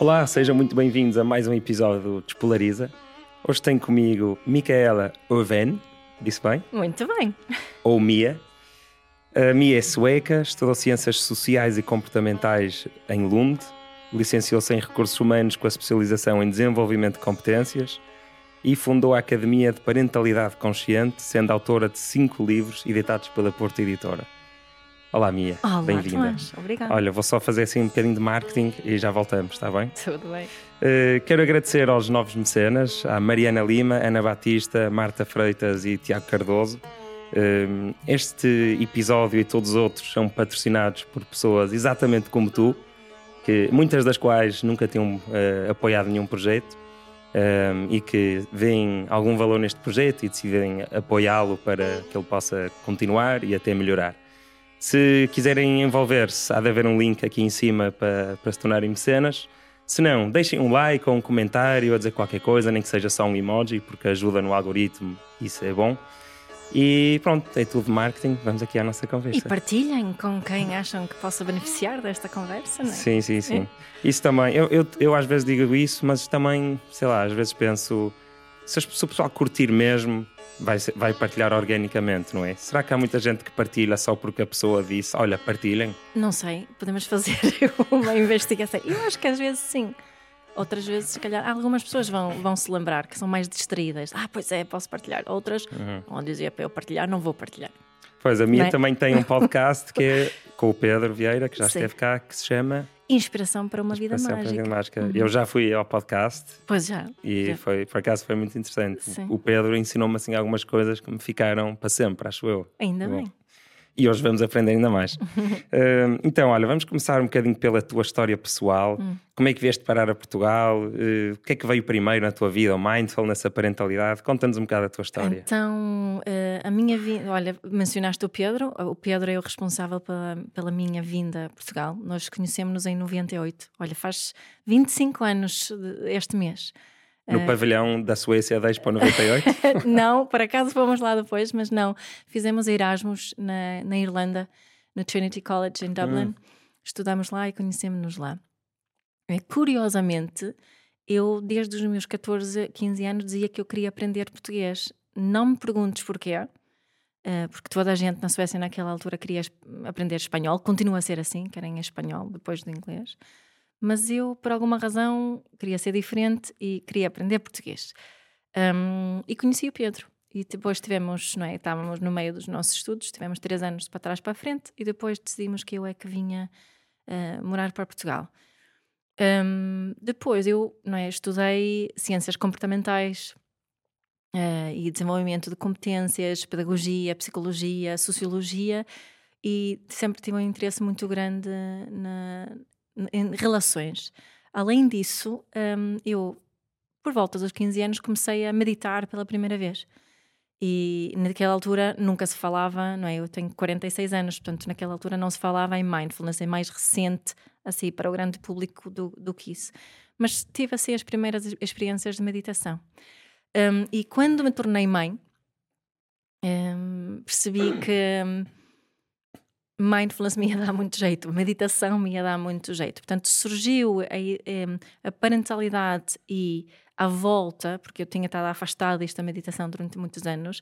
Olá, sejam muito bem-vindos a mais um episódio do Despolariza. Hoje tenho comigo Micaela Oven, disse bem? Muito bem. Ou Mia. A Mia é sueca, estudou Ciências Sociais e Comportamentais em Lund, licenciou-se em Recursos Humanos com a especialização em Desenvolvimento de Competências e fundou a Academia de Parentalidade Consciente, sendo autora de cinco livros editados pela Porta Editora. Olá, Mia. Olá, Bem-vinda. Obrigada. Olha, vou só fazer assim um bocadinho de marketing e já voltamos, está bem? Tudo bem. Uh, quero agradecer aos novos mecenas, à Mariana Lima, Ana Batista, Marta Freitas e Tiago Cardoso. Uh, este episódio e todos os outros são patrocinados por pessoas exatamente como tu, que muitas das quais nunca tinham uh, apoiado nenhum projeto e que veem algum valor neste projeto e decidem apoiá-lo para que ele possa continuar e até melhorar. Se quiserem envolver-se, há de haver um link aqui em cima para, para se tornarem mecenas. Se não, deixem um like ou um comentário a dizer qualquer coisa, nem que seja só um emoji, porque ajuda no algoritmo, isso é bom. E pronto, é tudo marketing, vamos aqui à nossa conversa. E partilhem com quem acham que possa beneficiar desta conversa, não é? Sim, sim, sim. É. Isso também, eu, eu, eu às vezes digo isso, mas também, sei lá, às vezes penso, se, se o pessoal curtir mesmo, vai, vai partilhar organicamente, não é? Será que há muita gente que partilha só porque a pessoa disse, olha, partilhem? Não sei, podemos fazer uma investigação. Eu acho que às vezes sim. Outras vezes, se calhar, algumas pessoas vão, vão se lembrar que são mais distraídas. Ah, pois é, posso partilhar. Outras uhum. vão dizer para eu partilhar, não vou partilhar. Pois, a minha é? também tem um podcast que é com o Pedro Vieira, que já Sim. esteve cá, que se chama Inspiração para uma vida mágica. Para uma vida mágica. Uhum. Eu já fui ao podcast. Pois já. E já. Foi, por acaso foi muito interessante. Sim. O Pedro ensinou-me assim algumas coisas que me ficaram para sempre, acho eu. Ainda Bom. bem e hoje vamos aprender ainda mais. uh, então, olha, vamos começar um bocadinho pela tua história pessoal. Hum. Como é que vieste parar a Portugal? Uh, o que é que veio primeiro na tua vida? O mindfulness, a parentalidade? Conta-nos um bocado a tua história. Então, uh, a minha vida. Olha, mencionaste o Pedro. O Pedro é o responsável pela, pela minha vinda a Portugal. Nós conhecemos-nos em 98. Olha, faz 25 anos este mês. No uh, pavilhão da Suécia da Expo 98? não, por acaso fomos lá depois, mas não. Fizemos Erasmus na, na Irlanda, no Trinity College em Dublin. Hum. Estudamos lá e conhecemos-nos lá. E, curiosamente, eu desde os meus 14, 15 anos dizia que eu queria aprender português. Não me perguntes porquê, uh, porque toda a gente na Suécia naquela altura queria aprender espanhol, continua a ser assim, querem espanhol depois do inglês mas eu, por alguma razão, queria ser diferente e queria aprender português. Um, e conheci o Pedro. E depois tivemos, não é? Estávamos no meio dos nossos estudos, tivemos três anos para trás para a frente e depois decidimos que eu é que vinha uh, morar para Portugal. Um, depois eu não é, estudei ciências comportamentais uh, e desenvolvimento de competências, pedagogia, psicologia, sociologia e sempre tive um interesse muito grande na, em relações. Além disso, um, eu, por volta dos 15 anos, comecei a meditar pela primeira vez. E naquela altura nunca se falava, não é? Eu tenho 46 anos, portanto, naquela altura não se falava em mindfulness, é mais recente, assim, para o grande público do, do que isso. Mas tive, assim, as primeiras experiências de meditação. Um, e quando me tornei mãe, um, percebi que hum, mindfulness me ia dar muito jeito, meditação me ia dar muito jeito. Portanto, surgiu a, a parentalidade e a volta, porque eu tinha estado afastada desta meditação durante muitos anos,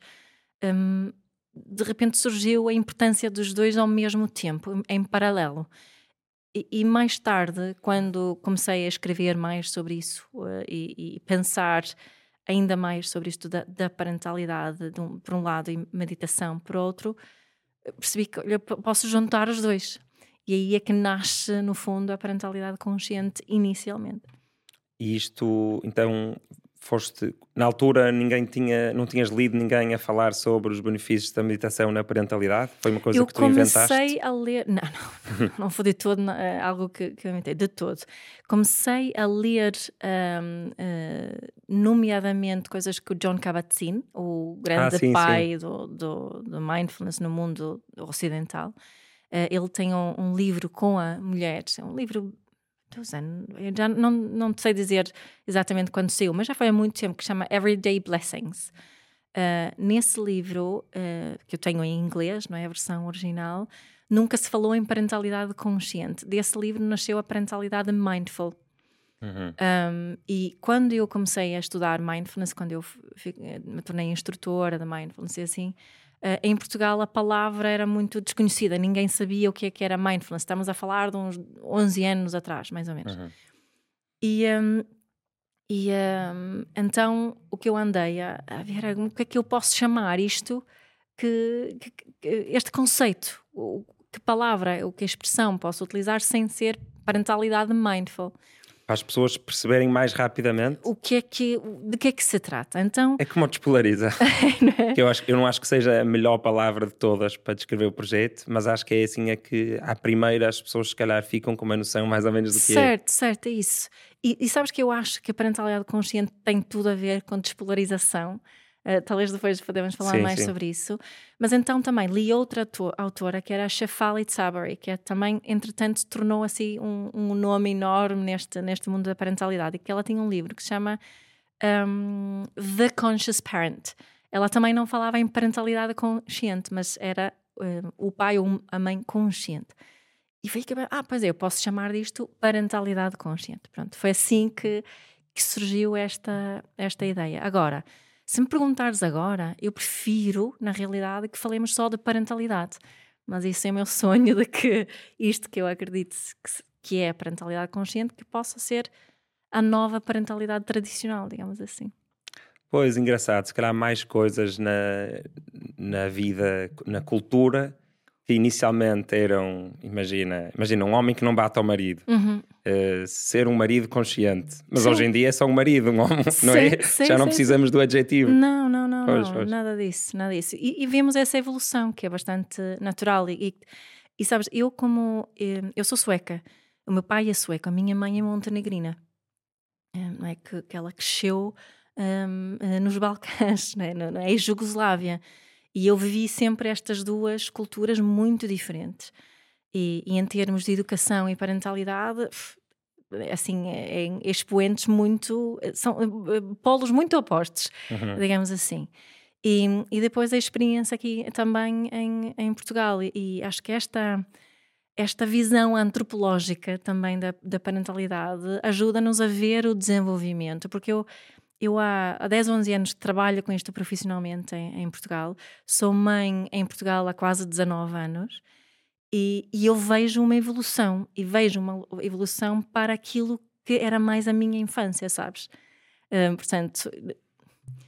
um, de repente surgiu a importância dos dois ao mesmo tempo, em paralelo. E, e mais tarde, quando comecei a escrever mais sobre isso uh, e, e, pensar ainda mais sobre isto da, da parentalidade, um, por um lado, e meditação por outro, percebi que olha, posso juntar os dois. E aí é que nasce, no fundo, a parentalidade consciente inicialmente. E isto, então, foste na altura ninguém tinha não tinhas lido ninguém a falar sobre os benefícios da meditação na parentalidade? Foi uma coisa eu que tu inventaste? eu comecei a ler não não, não foi de todo uh, algo que, que eu inventei de todo. Comecei a ler um, uh, eh, nomeadamente coisas que o John Kabat-Zinn o grande ah, sim, pai sim. Do, do, do, mindfulness no mundo ocidental uh, ele tem um, um livro com a mulher um livro eu já não, não sei dizer exatamente quando saiu, mas já foi há muito tempo, que chama Everyday Blessings. Uh, nesse livro, uh, que eu tenho em inglês, não é a versão original, nunca se falou em parentalidade consciente. Desse livro nasceu a parentalidade mindful. Uhum. Um, e quando eu comecei a estudar mindfulness, quando eu me tornei instrutora de mindfulness e assim, uh, em Portugal a palavra era muito desconhecida, ninguém sabia o que, é que era mindfulness. Estamos a falar de uns 11 anos atrás, mais ou menos. Uhum. E, um, e um, então o que eu andei a, a ver era o que é que eu posso chamar isto, que, que, que este conceito, o, que palavra, o que expressão posso utilizar sem ser parentalidade mindful para as pessoas perceberem mais rapidamente o que é que de que é que se trata. Então é como despolariza. é? eu acho eu não acho que seja a melhor palavra de todas para descrever o projeto, mas acho que é assim é que à primeira as pessoas se calhar ficam com uma noção mais ou menos do que certo, é. Certo, certo, é isso. E, e sabes que eu acho que a parentalidade consciente tem tudo a ver com despolarização. Uh, talvez depois podemos falar sim, mais sim. sobre isso. Mas então também li outra autora que era a Shefali Tsabari, que é, também, entretanto, tornou assim um, um, nome enorme neste, neste mundo da parentalidade, e que ela tinha um livro que se chama um, The Conscious Parent. Ela também não falava em parentalidade consciente, mas era uh, o pai ou a mãe consciente. E foi que, ah, pois é, eu posso chamar disto parentalidade consciente. Pronto, foi assim que, que surgiu esta, esta ideia. Agora, se me perguntares agora, eu prefiro, na realidade, que falemos só de parentalidade. Mas isso é o meu sonho de que isto que eu acredito que, é a parentalidade consciente, que possa ser a nova parentalidade tradicional, digamos assim. Pois, engraçado. Se calhar mais coisas na, na vida, na cultura, que inicialmente eram, imagina, imagina um homem que não bate ao marido, uhum. uh, ser um marido consciente, mas sim. hoje em dia é só um marido, um homem, sim, não é? Sim, Já não precisamos do adjetivo. Não, não, não, pois, não pois. nada disso, nada disso. E, e, vemos essa evolução que é bastante natural. E, e, e sabes, eu como eh, eu sou sueca, o meu pai é sueco, a minha mãe é montenegrina, não é que, que ela cresceu um, eh, nos Balcãs, não é? na é? Jugoslávia. E eu vivi sempre estas duas culturas muito diferentes. E, e em termos de educação e parentalidade, assim, é, é expoentes muito. são eh, polos muito opostos, uhum. digamos assim. E, e depois a experiência aqui também em, em Portugal. E, e acho que esta esta visão antropológica também da, da parentalidade ajuda-nos a ver o desenvolvimento, porque eu eu há, há 10, 11 anos trabalho com isto profissionalmente em, em, Portugal. Sou mãe em Portugal há quase 19 anos e, e, eu vejo uma evolução e vejo uma evolução para aquilo que era mais a minha infância, sabes? Uh, portanto,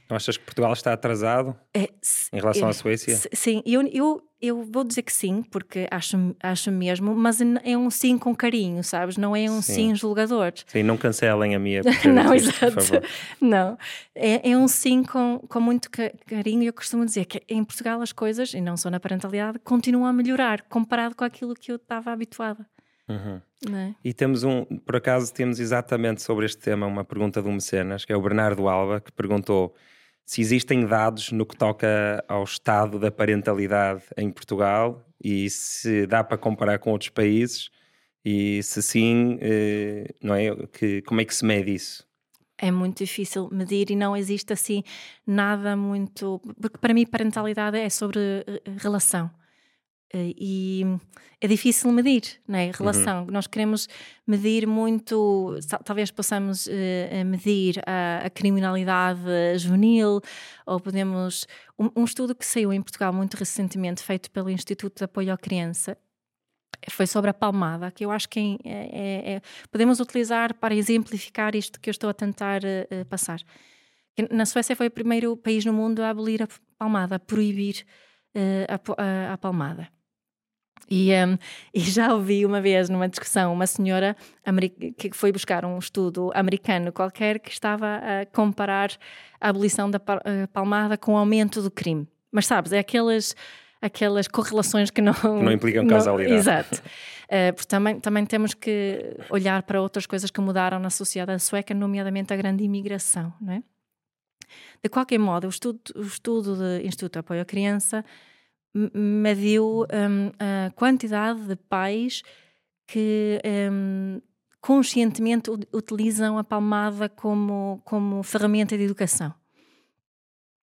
então achas que Portugal está atrasado é, em relação é, à Suécia? Sim, eu, eu, eu vou dizer que sim, porque acho, acho mesmo, mas é um sim com carinho, sabes? Não é um sim, sim julgador. Sim, não cancelem a minha Não, exato. Não, é, é um sim com, com muito carinho e eu costumo dizer que em Portugal as coisas, e não só na parentalidade, continuam a melhorar comparado com aquilo que eu estava habituada. Uhum. É? E temos um, por acaso, temos exatamente sobre este tema uma pergunta do mecenas, que é o Bernardo Alba, que perguntou se existem dados no que toca ao estado da parentalidade em Portugal e se dá para comparar com outros países e se sim, eh, não é? Que, como é que se mede isso? É muito difícil medir e não existe assim nada muito. Porque para mim, parentalidade é sobre eh, relação. E é difícil medir, não é? Relação. Uhum. Nós queremos medir muito, talvez possamos uh, medir a, a, criminalidade juvenil, ou podemos. Um, um, estudo que saiu em Portugal muito recentemente, feito pelo Instituto de Apoio à Criança, foi sobre a palmada, que eu acho que é, é, é, podemos utilizar para exemplificar isto que eu estou a tentar uh, passar. Na Suécia foi o primeiro país no mundo a abolir a palmada, a proibir uh, a, a, a palmada. E, um, e, já ouvi uma vez numa discussão uma senhora que foi buscar um estudo americano qualquer que estava a comparar a abolição da palmada com o aumento do crime. Mas sabes, é aquelas, aquelas correlações que não, que não implicam causalidade. Exato. Uh, porque também, também temos que olhar para outras coisas que mudaram na sociedade sueca, nomeadamente a grande imigração. Não é? De qualquer modo, o estudo, o estudo do Instituto de Apoio à Criança mediu um, a quantidade de pais que um, conscientemente utilizam a palmada como, como ferramenta de educação.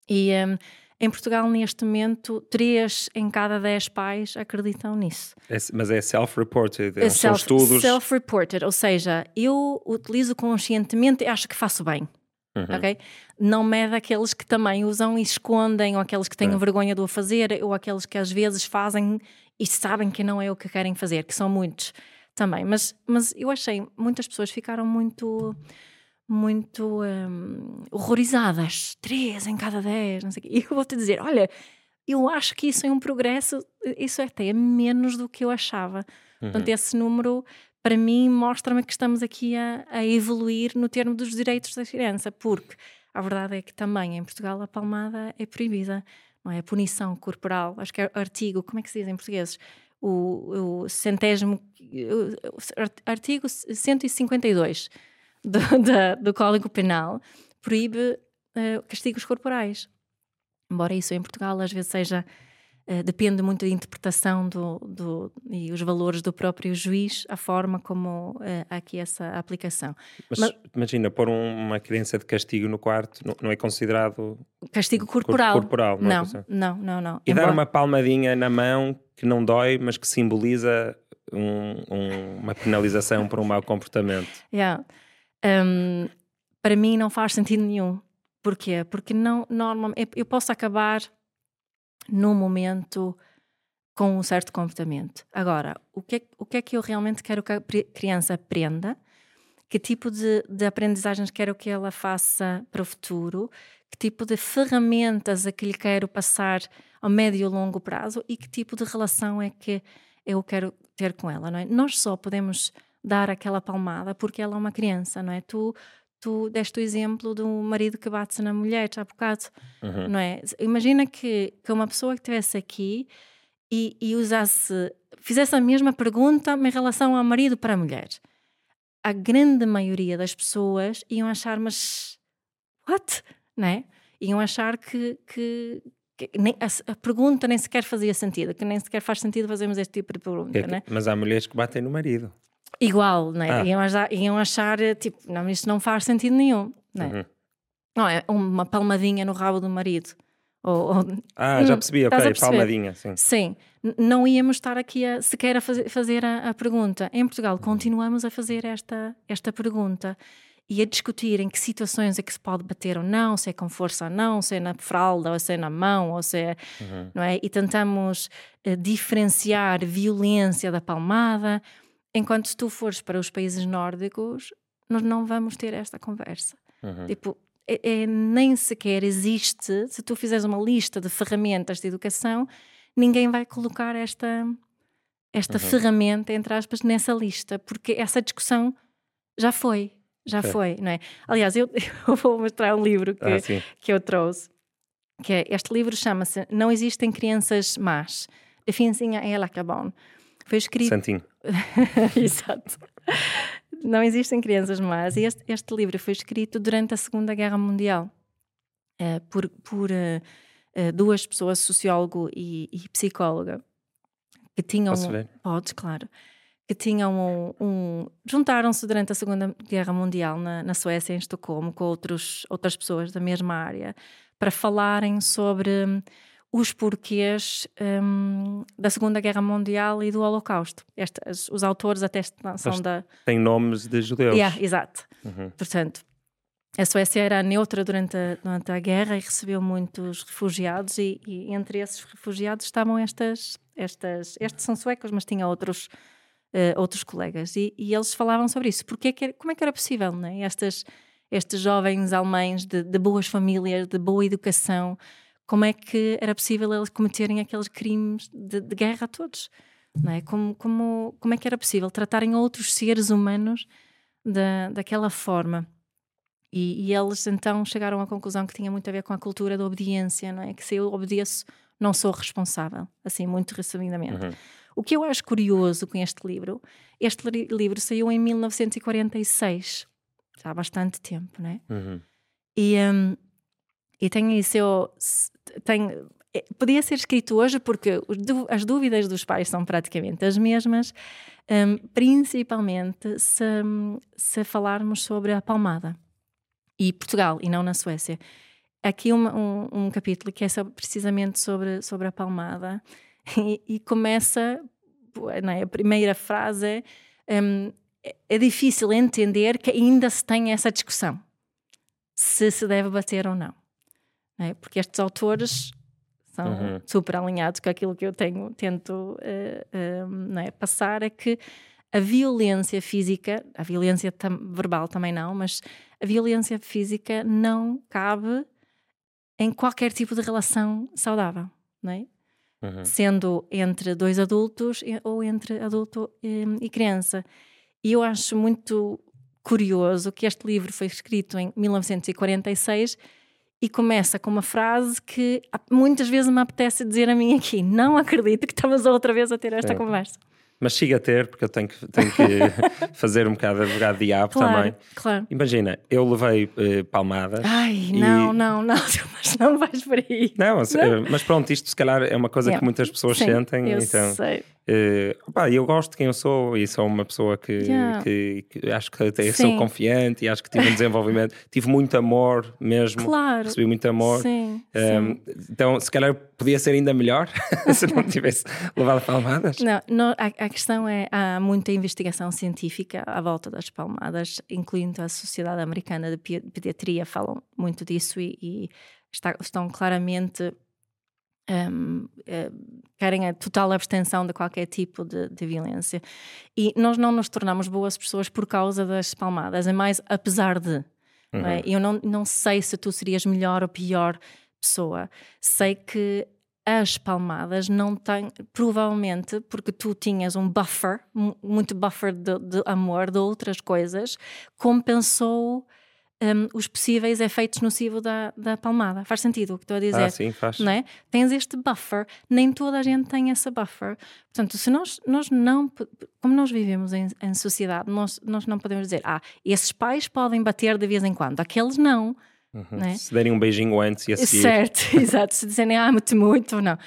E um, Em Portugal, neste momento, 3 em cada 10 pais acreditam nisso. É, mas é self-reported, é são self, estudos. Self-reported, ou seja, eu utilizo conscientemente e acho que faço bem. Uhum. Ok? Não mede aqueles que também usam e escondem, ou aqueles que têm é. vergonha de o fazer, ou aqueles que às vezes fazem e sabem que não é o que querem fazer, que são muitos também. Mas, mas eu achei, muitas pessoas ficaram muito muito um, horrorizadas. Três em cada dez, não sei o quê. E eu vou-te dizer, olha, eu acho que isso é um progresso, isso é até menos do que eu achava. Uhum. Portanto, esse número, para mim, mostra-me que estamos aqui a, a, evoluir no termo dos direitos da criança, porque a verdade é que também em Portugal a palmada é proibida, não é? A punição corporal, acho que é artigo, como é que se diz em português? O, o centésimo, o, artigo 152 do, da, do Código Penal proíbe uh, castigos corporais. Embora isso em Portugal às vezes seja. Uh, depende muito da interpretação do, do, e os valores do próprio juiz, a forma como uh, há aqui essa aplicação. Mas, Mas imagina, pôr um, uma criança de castigo no quarto não, não é considerado castigo corporal? corporal não, não, é não, não, não, E Embora... dar uma palmadinha na mão que não dói, mas que simboliza um, um, uma penalização por um mau comportamento. Yeah um, para mim não faz sentido nenhum. Porquê? Porque não, normalmente eu posso acabar num momento com um certo comportamento. Agora, o que, é, o que é que eu realmente quero que a criança aprenda? Que tipo de, de aprendizagens quero que ela faça para o futuro? Que tipo de ferramentas é que lhe quero passar ao médio e longo prazo? E que tipo de relação é que eu quero ter com ela? Não é? Nós só podemos dar aquela palmada porque ela é uma criança, não é? Tu, tu deste o exemplo do marido que bate na mulher há bocado, uhum. não é? Imagina que, que uma pessoa que estivesse aqui e, e usasse, fizesse a mesma pergunta em relação ao marido para a mulher. A grande maioria das pessoas iam achar, mas what? Não é? Iam achar que, que, nem, a, a, pergunta nem sequer fazia sentido, que nem sequer faz sentido fazermos este tipo de pergunta, é, né? Mas há mulheres que batem no marido. Igual, né? Ah. Iam, achar, iam achar, tipo, não, isto não faz sentido nenhum, né? Uhum. Não, é uma palmadinha no rabo do marido. Ou, ou... ah, já hum, percebi, ok, palmadinha, sim. Sim, não íamos estar aqui a, sequer a fazer, fazer a, a, pergunta. Em Portugal, continuamos a fazer esta, esta pergunta e a discutir em que situações é que se pode bater ou não, se é com força ou não, se é na fralda ou se é na mão, ou se é, uhum. não é? E tentamos uh, diferenciar violência da palmada, Enquanto se tu fores para os países nórdicos, nós não vamos ter esta conversa. Uhum. Tipo, é, é, nem sequer existe, se tu fizeres uma lista de ferramentas de educação, ninguém vai colocar esta, esta uhum. ferramenta, entre aspas, nessa lista, porque essa discussão já foi, já é. foi, não é? Aliás, eu, eu, vou mostrar um livro que, ah, que eu trouxe, que é, este livro chama-se Não Existem Crianças Más, de Finzinha e Lacabon. Foi escrito... Santinho. Exato. Não existem crianças más. E este, este, livro foi escrito durante a Segunda Guerra Mundial uh, por, por uh, duas pessoas, sociólogo e, e, psicóloga, que tinham. Posso ver? Podes, claro. Que tinham um. um Juntaram-se durante a Segunda Guerra Mundial na, na Suécia, em Estocolmo, com outros, outras pessoas da mesma área, para falarem sobre os porquês um, da Segunda Guerra Mundial e do Holocausto. Estes, os autores até são da. Têm nomes de judeus. Yeah, exato. Uhum. Portanto, a Suécia era neutra durante a, durante a guerra e recebeu muitos refugiados, e, e entre esses refugiados estavam estas. estas estes são suecos, mas tinha outros. Uh, outros colegas e, e, eles falavam sobre isso porque que, como é que era possível né? Estas, estes jovens alemães de, de boas famílias de boa educação como é que era possível eles cometerem aqueles crimes de, de guerra a todos? Não é? como, como, como é que era possível tratarem outros seres humanos da, daquela forma? E, e, eles então chegaram à conclusão que tinha muito a ver com a cultura da obediência, não é? Que se eu obedeço, não sou responsável, assim, muito resumidamente. Uhum. O que eu acho curioso com este livro, este li livro saiu em 1946, já há bastante tempo, não é? Uhum. E, um, e tem isso, eu, é, podia ser escrito hoje porque as dúvidas dos pais são praticamente as mesmas, um, principalmente se, se falarmos sobre a palmada e Portugal e não na Suécia. aqui um, um, um, capítulo que é sobre, precisamente sobre, sobre a palmada e, e começa, é? a primeira frase é, um, é difícil entender que ainda se tem essa discussão se se deve bater ou não. É? Porque estes autores são uhum. super alinhados com aquilo que eu tenho, tento uh, é? passar, é que a violência física, a violência tam verbal também não, mas a violência física não cabe em qualquer tipo de relação saudável, é? Uhum. Sendo entre dois adultos ou entre adulto e, e criança. E eu acho muito curioso que este livro foi escrito em 1946 e começa com uma frase que muitas vezes me apetece dizer a mim aqui. Não acredito que estamos outra vez a ter esta conversa. Mas siga a ter, porque eu tenho que, tenho que fazer um bocado de advogado diabo claro, também. Claro. Imagina, eu levei uh, palmadas. Ai, e... não, não, não, mas não vais por aí. Não, não, eh, mas pronto, isto se calhar é uma coisa yeah. que muitas pessoas Sim, sentem. Eu então, sei. Uh, eu gosto de quem eu sou e sou uma pessoa que, yeah. que, que, acho que até sou confiante e acho que tive um desenvolvimento, tive muito amor mesmo, claro. recebi muito amor. Sim, um, ehm, então, se calhar podia ser ainda melhor se não tivesse levado palmadas. Não, não a, a, questão é há muita investigação científica à volta das palmadas, incluindo a Sociedade Americana de Pediatria, falam muito disso e, e está, estão claramente um, uh, eh, querem a total abstenção de qualquer tipo de, de, violência. E nós não nos tornamos boas pessoas por causa das palmadas, é mais apesar de. Uhum. Não é? Eu não, não sei se tu serias melhor ou pior pessoa. Sei que as palmadas não têm, provavelmente, porque tu tinhas um buffer, muito buffer de, de amor, de outras coisas, compensou um, os possíveis efeitos nocivos da, da palmada. Faz sentido o que estou a dizer? Ah, sim, faz. Não é? Tens este buffer, nem toda a gente tem essa buffer. Portanto, se nós, nós não, como nós vivemos em, em sociedade, nós, nós não podemos dizer, ah, esses pais podem bater de vez em quando, aqueles não. Uhum. É? Se derem um beijinho antes e a seguir. Certo, exato. Se dizerem amo-te muito ou não.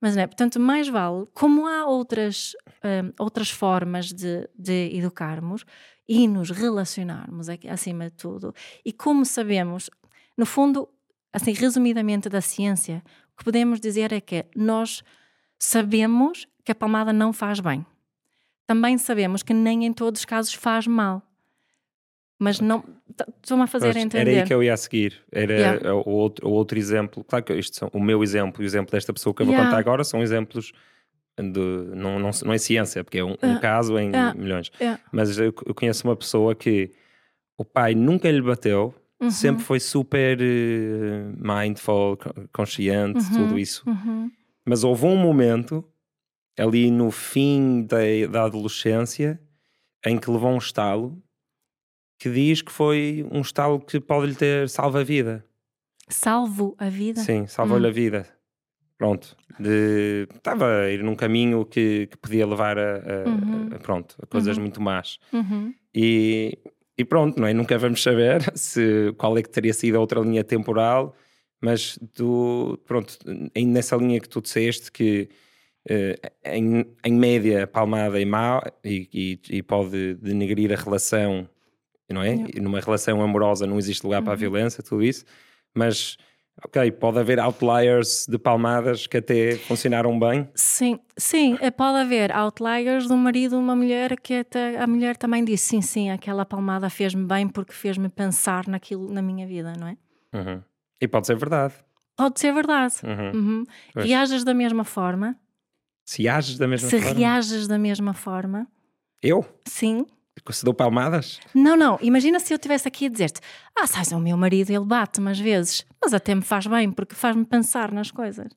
Mas não é? Portanto, mais vale, como há outras, um, outras formas de, de educarmos, e nos relacionarmos acima de tudo. E como sabemos, no fundo, assim, resumidamente da ciência, o que podemos dizer é que nós sabemos que a palmada não faz bem. Também sabemos que nem em todos os casos faz mal. Mas não. Estou-me a fazer entender. Era aí que eu ia a seguir. Era yeah. o, outro, o outro exemplo. Claro que isto são, o meu exemplo e o exemplo desta pessoa que eu vou yeah. contar agora são exemplos de, não, não, não é ciência, porque é um, um caso em milhões. Mas eu, eu, conheço uma pessoa que o pai nunca lhe bateu, uhum. sempre foi super uh, mindful, consciente, uhum. tudo isso. Uhum. Mas houve um momento, ali no fim da, da adolescência, em que levou um estalo que diz que foi um estalo que pode lhe ter salvo a vida. Salvo a vida? Sim, salvou-lhe hum. a vida pronto, de, estava a ir num caminho que, que podia levar a, a, uhum. a pronto, a coisas uhum. muito más. Uhum. E, e pronto, não é? Nunca vamos saber se, qual é que teria sido a outra linha temporal, mas tu, pronto, ainda nessa linha que tu disseste que uh, em, em média palmada é má e, e, e, pode denegrir a relação, não é? Numa relação amorosa não existe lugar para a uhum. violência, tudo isso, mas Ok, pode haver outliers de palmadas que até funcionaram bem? Sim, sim, é, pode haver outliers de um marido uma mulher que até a mulher também disse sim, sim, aquela palmada fez-me bem porque fez-me pensar naquilo na minha vida, não é? Uhum. E pode ser verdade. Pode ser verdade. Uhum. Uhum. Reages da mesma forma. Se ages da mesma Se forma. Se reages da mesma forma. Eu? Sim. Se dou palmadas? Não, não. Imagina se eu estivesse aqui a dizer-te: Ah, sabes, é o meu marido, ele bate-me às vezes, mas até me faz bem, porque faz-me pensar nas coisas.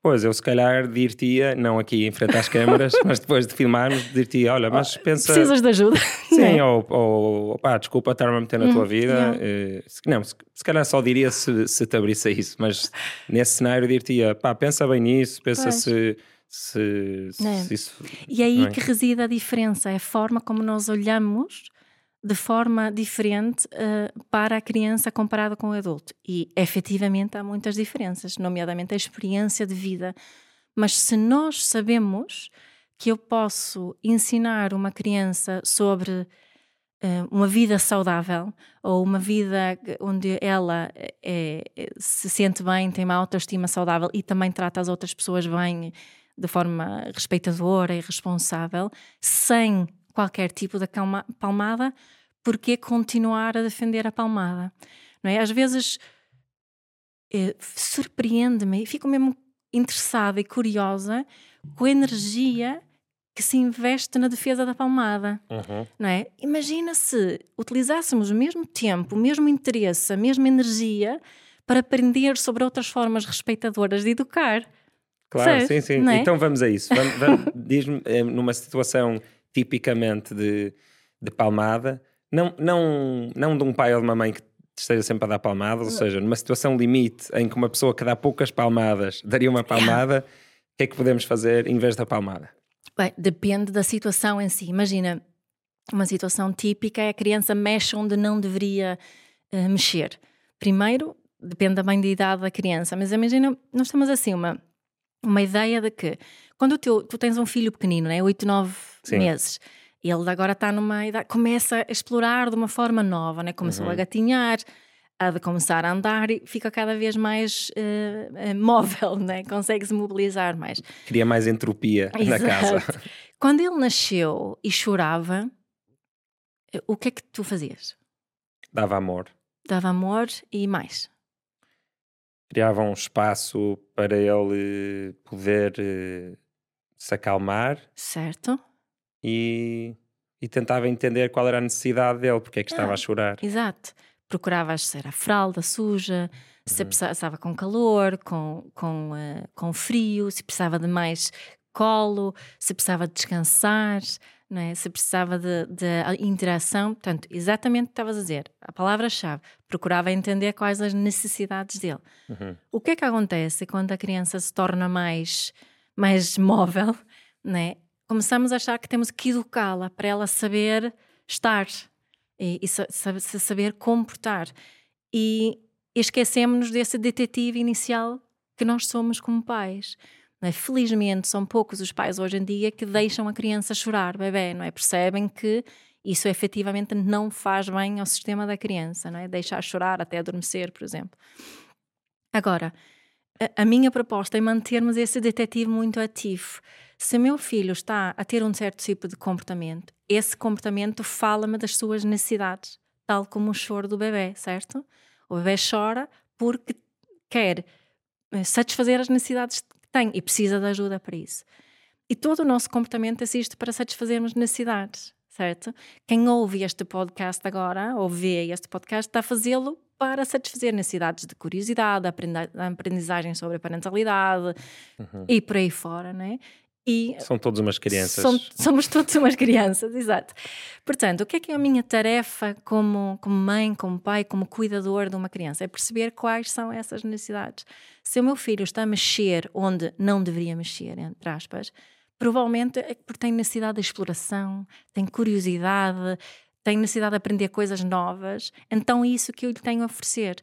Pois, eu se calhar dir-te-ia, não aqui em frente às câmaras, mas depois de filmarmos, dir-te-ia: Olha, mas pensa. Precisas de ajuda. Sim, é? ou, ou pá, desculpa estar-me a meter na hum, tua vida. Uh, não, se, se, calhar só diria se, se te abrisse a isso, mas nesse cenário dir-te-ia: pá, pensa bem nisso, pensa pois. se se, se, é. isso. E é aí é? que reside a diferença, é a forma como nós olhamos de forma diferente uh, para a criança comparada com o adulto. E efetivamente há muitas diferenças, nomeadamente a experiência de vida. Mas se nós sabemos que eu posso ensinar uma criança sobre uh, uma vida saudável ou uma vida onde ela é, é, se sente bem, tem uma autoestima saudável e também trata as outras pessoas bem de forma respeitadora e responsável, sem qualquer tipo de palmada, porque continuar a defender a palmada? Não é? Às vezes eh, surpreende-me e fico mesmo interessada e curiosa com a energia que se investe na defesa da palmada. Uhum. Não é? Imagina se utilizássemos o mesmo tempo, o mesmo interesse, a mesma energia para aprender sobre outras formas respeitadoras de educar. Claro, sim, sim. É? Então vamos a isso. Vamos, vamos, Diz-me, eh, numa situação tipicamente de, de palmada, não, não, não de um pai ou de uma mãe que esteja sempre a dar palmadas, ou seja, numa situação limite em que uma pessoa que dá poucas palmadas daria uma palmada, o que é que podemos fazer em vez da palmada? Bem, depende da situação em si. Imagina, uma situação típica é a criança mexe onde não deveria uh, mexer. Primeiro, depende também da idade da criança, mas imagina, nós temos assim uma, uma ideia de que quando teu, tu tens um filho pequenino, né, 8, 9 Sim. meses, ele agora está numa idade, começa a explorar de uma forma nova, né? começou uhum. a gatinhar, a de começar a andar e fica cada vez mais uh, móvel, né? consegue se mobilizar mais. Cria mais entropia Exato. na casa. Quando ele nasceu e chorava, o que é que tu fazias? Dava amor. Dava amor e mais. Criava um espaço para ele poder uh, se acalmar. Certo e, e tentava entender qual era a necessidade dele, porque é que estava ah, a chorar. Exato. Procurava se era fralda suja, se uhum. estava com calor, com, com, uh, com frio, se precisava de mais colo, se precisava de descansar, não é? se precisava de, de interação. Portanto, exatamente o que estavas a dizer, a palavra-chave. Procurava entender quais as necessidades dele. Uhum. O que é que acontece quando a criança se torna mais, mais móvel? Né? começamos a achar que temos que educá-la para ela saber estar e, e se saber comportar. E esquecemos-nos desse detetive inicial que nós somos como pais. É? Felizmente, são poucos os pais hoje em dia que deixam a criança chorar, bebê, não é? Percebem que isso efetivamente não faz bem ao sistema da criança, não é? Deixar chorar até adormecer, por exemplo. Agora, a, a minha proposta é mantermos esse detetive muito ativo se meu filho está a ter um certo tipo de comportamento, esse comportamento fala-me das suas necessidades, tal como o choro do bebê, certo? O bebê chora porque quer eh, satisfazer as necessidades tem e precisa de ajuda para isso. E todo o nosso comportamento existe para satisfazermos necessidades, certo? Quem ouve este podcast agora, ou vê este podcast, está a fazê-lo para satisfazer necessidades de curiosidade, aprendizagem sobre a parentalidade uhum. e por aí fora, né? E São todos umas crianças. Som, somos todos umas crianças, exato. Portanto, o que é que é a minha tarefa como, como mãe, como pai, como cuidador de uma criança? É perceber quais são essas necessidades. Se o meu filho está a mexer onde não deveria mexer, entre aspas, provavelmente é porque tem necessidade de exploração, tem curiosidade, tem necessidade de aprender coisas novas, então é isso que eu lhe tenho a oferecer.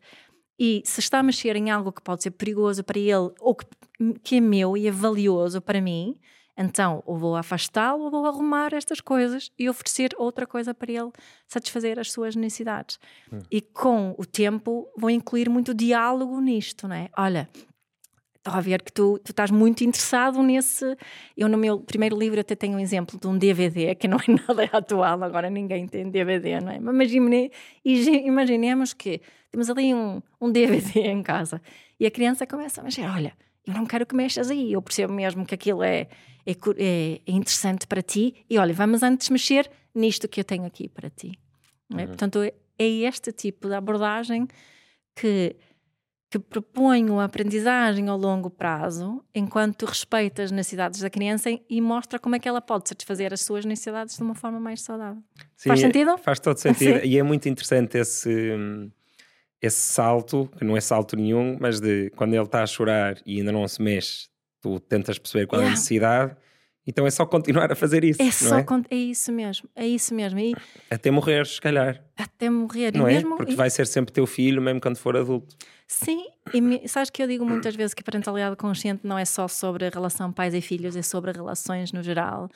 E se está a mexer em algo que pode ser perigoso para ele ou que, que é meu e é valioso para mim, então, ou vou afastá-lo ou vou arrumar estas coisas e oferecer outra coisa para ele satisfazer as suas necessidades. Hum. E com o tempo vou incluir muito diálogo nisto, não é? Olha, estou a ver que tu, tu estás muito interessado nesse. Eu, no meu primeiro livro, até tenho um exemplo de um DVD que não é nada atual, agora ninguém tem DVD, não é? Mas imagine, imaginemos que temos ali um, um DVD em casa e a criança começa a mexer: olha, eu não quero que mexas aí, eu percebo mesmo que aquilo é é, é, é, interessante para ti e olha, vamos antes mexer nisto que eu tenho aqui para ti. É? Uhum. Portanto, é, é este tipo de abordagem que, que propõe uma aprendizagem ao longo prazo, enquanto respeita as necessidades da criança e mostra como é que ela pode satisfazer as suas necessidades de uma forma mais saudável. Sim, faz sentido? Faz todo sentido. Sim. E é muito interessante esse, esse salto, que não é salto nenhum, mas de quando ele está a chorar e ainda não se mexe, tu tentas perceber qual é a necessidade, então é só continuar a fazer isso. É só é? é isso mesmo, é isso mesmo. E... Até morrer, se calhar. Até morrer, não e é? Mesmo... Porque vai ser sempre teu filho, mesmo quando for adulto. Sim, e me... sabes que eu digo muitas vezes que a parentalidade consciente não é só sobre a relação pais e filhos, é sobre relações no geral.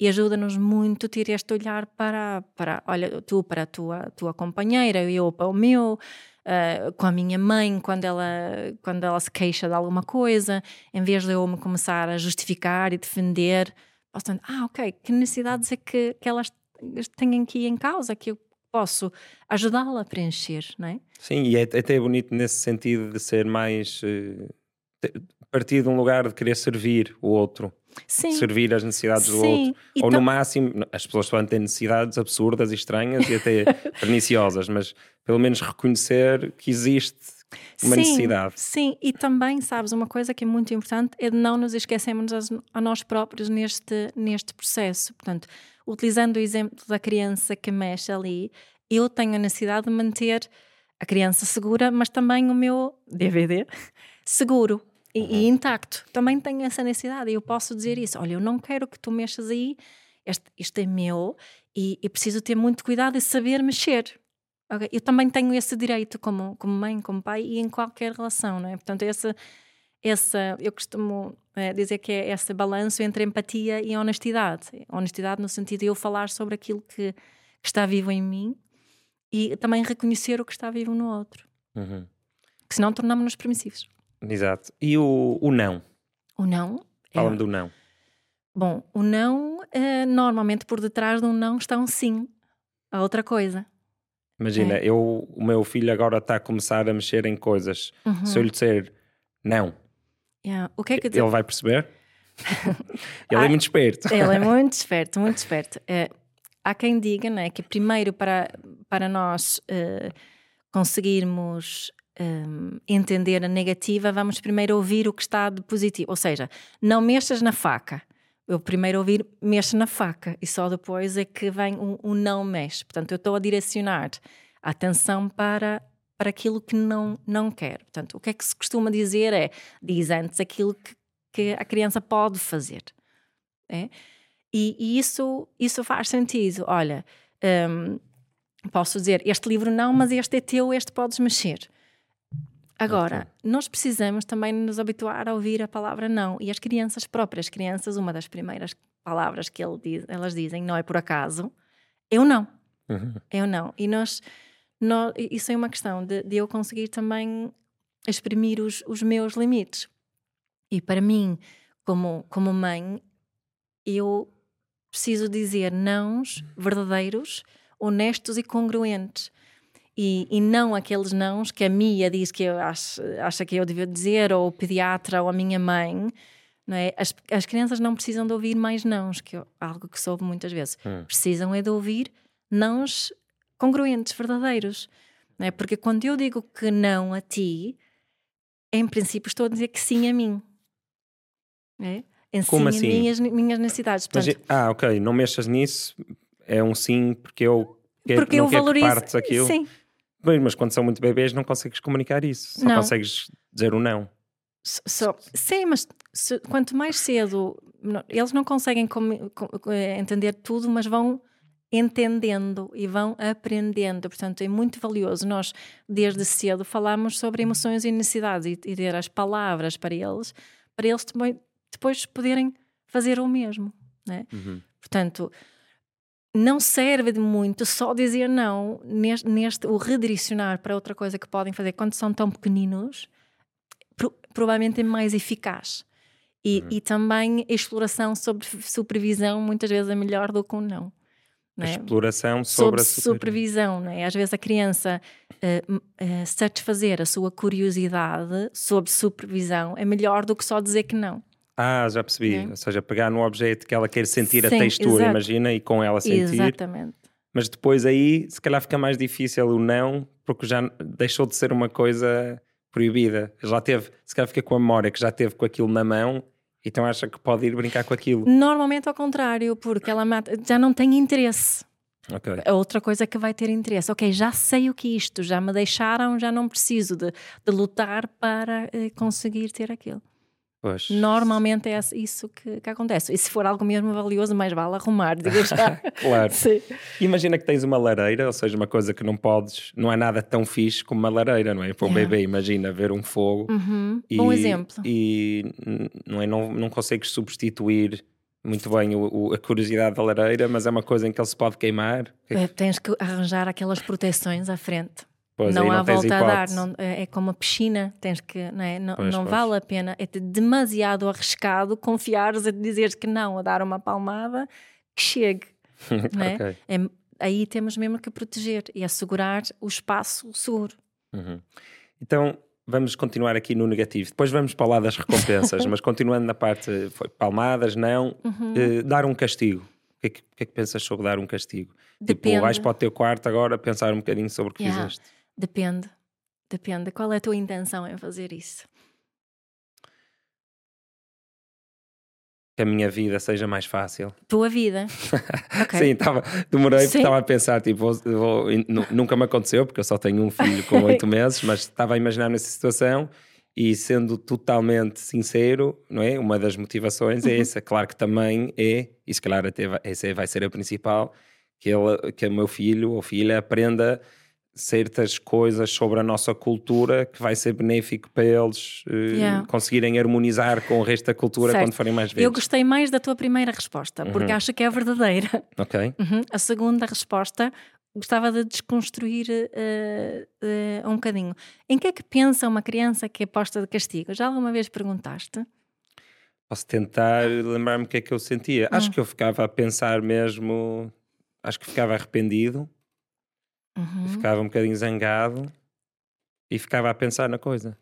e ajuda-nos muito a ter este olhar para, para olha, tu para a tua, tua companheira, eu para o meu, uh, com a minha mãe quando ela, quando ela se queixa de alguma coisa, em vez de eu me começar a justificar e defender, posso ah, ok, que necessidades é que, que elas têm aqui em causa, que eu posso ajudá-la a preencher, não é? Sim, e é até bonito nesse sentido de ser mais. Uh, partir de um lugar de querer servir o outro. Sim. servir as necessidades Sim. do outro. E Ou no máximo, as pessoas podem ter necessidades absurdas e estranhas e até perniciosas, mas pelo menos reconhecer que existe uma sim, necessidade. Sim, e também, sabes, uma coisa que é muito importante é de não nos esquecermos a nós próprios neste, neste processo. Portanto, utilizando o exemplo da criança que mexe ali, eu tenho a necessidade de manter a criança segura, mas também o meu DVD seguro e, uhum. e, intacto. Também tenho essa necessidade e eu posso dizer isso. Olha, eu não quero que tu mexas aí, este, este é meu e, e preciso ter muito cuidado e saber mexer. Okay? Eu também tenho esse direito como, como mãe, como pai e em qualquer relação, não é? Portanto, essa, essa eu costumo é, dizer que é esse balanço entre empatia e honestidade. Honestidade no sentido de eu falar sobre aquilo que, que está vivo em mim e também reconhecer o que está vivo no outro. Uhum. Que senão tornamos-nos permissivos. Exato. E o, o não? O não? Fala-me é... do não. Bom, o não, é, normalmente por detrás de um não está um sim a outra coisa. Imagina, é. eu, o meu filho agora está a começar a mexer em coisas. Uhum. Se eu lhe disser não, yeah. o que é que ele vai perceber? ele é muito esperto. Ele é muito esperto, muito esperto. É, há quem diga né, que primeiro para, para nós uh, conseguirmos um, entender a negativa, vamos primeiro ouvir o que está de positivo. Ou seja, não mexas na faca. Eu primeiro ouvir, mexe na faca e só depois é que vem um, um não mexe. Portanto, eu estou a direcionar a atenção para, para aquilo que não, não quer. Portanto, o que é que se costuma dizer é, diz antes aquilo que, que a criança pode fazer. É? E, e, isso, isso faz sentido. Olha, um, posso dizer, este livro não, mas este é teu, este podes mexer. Agora, okay. nós precisamos também nos habituar a ouvir a palavra não. E as crianças próprias, crianças, uma das primeiras palavras que diz, elas dizem, não é por acaso, eu não. Uhum. Eu não. E nós, nós, isso é uma questão de, de eu conseguir também exprimir os, os meus limites. E para mim, como, como mãe, eu preciso dizer nãos verdadeiros, honestos e congruentes e, e, não aqueles nãos que a Mia diz que eu acho, acha que eu devia dizer, ou o pediatra, ou a minha mãe. Não é? as, as crianças não precisam de ouvir mais nãos, que eu, algo que soube muitas vezes. Hum. Precisam é de ouvir nãos congruentes, verdadeiros. Não é? Porque quando eu digo que não a ti, em princípio estou a dizer que sim a mim. É? Em Como sim assim? minhas, minhas necessidades. Portanto, Mas, ah, ok, não mexas nisso, é um sim porque eu porque não eu valorizo. aquilo. Sim, Bem, mas quando são muito bebês não consegues comunicar isso. Só não. consegues dizer o não. So, sim, mas se, quanto mais cedo eles não conseguem com, com, entender tudo, mas vão entendendo e vão aprendendo. Portanto, é muito valioso. Nós, desde cedo, falamos sobre emoções e necessidades e, e ter as palavras para eles, para eles também, depois poderem fazer o mesmo. Né? Uhum. Portanto, não serve de muito só dizer não neste, neste, o redirecionar para outra coisa que podem fazer quando são tão pequeninos pro, provavelmente é mais eficaz e, uhum. e também a exploração sobre supervisão muitas vezes é melhor do que um não é? exploração sobre, sobre a supervisão, não é? Às vezes a criança uh, uh, satisfazer a sua curiosidade sobre supervisão é melhor do que só dizer que não. Ah, já percebi. É? Ou seja, pegar no objeto que ela quer sentir Sim, a textura, exato. imagina, e com ela sentir. Exatamente. Mas depois aí, se calhar fica mais difícil o não, porque já deixou de ser uma coisa proibida. Já teve, se calhar fica com a memória que já teve com aquilo na mão, então acha que pode ir brincar com aquilo. Normalmente ao contrário, porque ela já não tem interesse. Okay. A outra coisa que vai ter interesse, ok, já sei o que é isto, já me deixaram, já não preciso de, de lutar para eh, conseguir ter aquilo. Pois. Normalmente é isso que, que, acontece. E se for algo mesmo valioso, mais vale arrumar, digo já. claro. Sim. Imagina que tens uma lareira, ou seja, uma coisa que não podes, não é nada tão fixe como uma lareira, não é? Para um yeah. bebê, imagina ver um fogo. Uhum. E, Bom exemplo. E não, é, não, não consegues substituir muito bem o, o, a curiosidade da lareira, mas é uma coisa em que ele se pode queimar. É, tens que arranjar aquelas proteções à frente. Pois, não há volta a dar, não- é é como uma piscina, tens que, não, é? não, Pois, não pois. vale a pena, é de- demasiado arriscado confiares a dizeres que não, a dar uma palmada, que chegue. é? Ok. É- aí temos mesmo que proteger e assegurar o espaço seguro. Uhum. Então vamos continuar aqui no negativo. Depois vamos para lá das recompensas, mas continuando na parte foi palmadas, não, Uhum. eh, dar um castigo. O que, é que, o que é que pensas sobre dar um castigo? Depende. Tipo, vais para o teu quarto agora pensar um bocadinho sobre o que Yeah. fizeste. Depende, depende. Qual é a tua intenção em fazer isso? Que a minha vida seja mais fácil. Tua vida. Ok. Sim, estava, demorei porque Sim. estava a pensar, tipo, vou- vou- nu- nunca me aconteceu, porque eu só tenho um filho com oito meses, mas estava a imaginar nessa situação e sendo totalmente sincero, não é? Uma das motivações Uhum. é essa, claro que também é, e se calhar até vai, essa vai ser a principal, que, ele, que o meu filho ou filha aprenda certas coisas sobre a nossa cultura que vai ser benéfico para eles eh, Yeah. conseguirem harmonizar com o resto da cultura Certo. quando forem mais velhos. Eu gostei mais da tua primeira resposta, porque Uhum. acho que é verdadeira. Ok? Uhum. A segunda resposta gostava de desconstruir eh, eh, um bocadinho. Em que é que pensa uma criança que é posta de castigo? Já alguma vez perguntaste? Posso tentar lembrar-me o que é que eu sentia. Hum. Acho que eu ficava a pensar mesmo. Acho que ficava arrependido, Uhum. ficava um bocadinho zangado e ficava a pensar na coisa.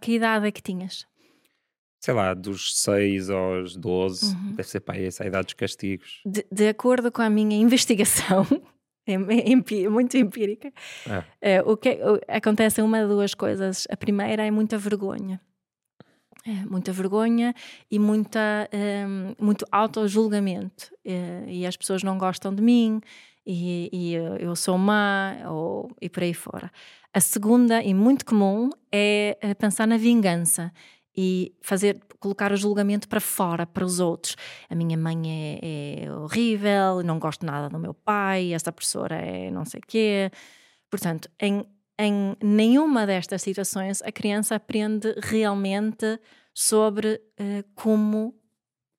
Que idade é que tinhas? Sei lá, dos 6 aos 12, Uhum. deve ser para essa a idade dos castigos. De, de acordo com a minha investigação, é é muito empírica, Ah. eh, o que é- acontece uma de duas coisas. A primeira é muita vergonha. É, muita vergonha e muita, ehm, muito auto-julgamento. Eh, e as pessoas não gostam de mim, e, e eu- eu sou má, ou, e por aí fora. A segunda, e muito comum, é eh, pensar na vingança e fazer colocar o julgamento para fora, para os outros. A minha mãe é, é horrível, não gosto nada do meu pai, esta professora é não sei quê. Portanto, em, em nenhuma destas situações a criança aprende realmente sobre eh, como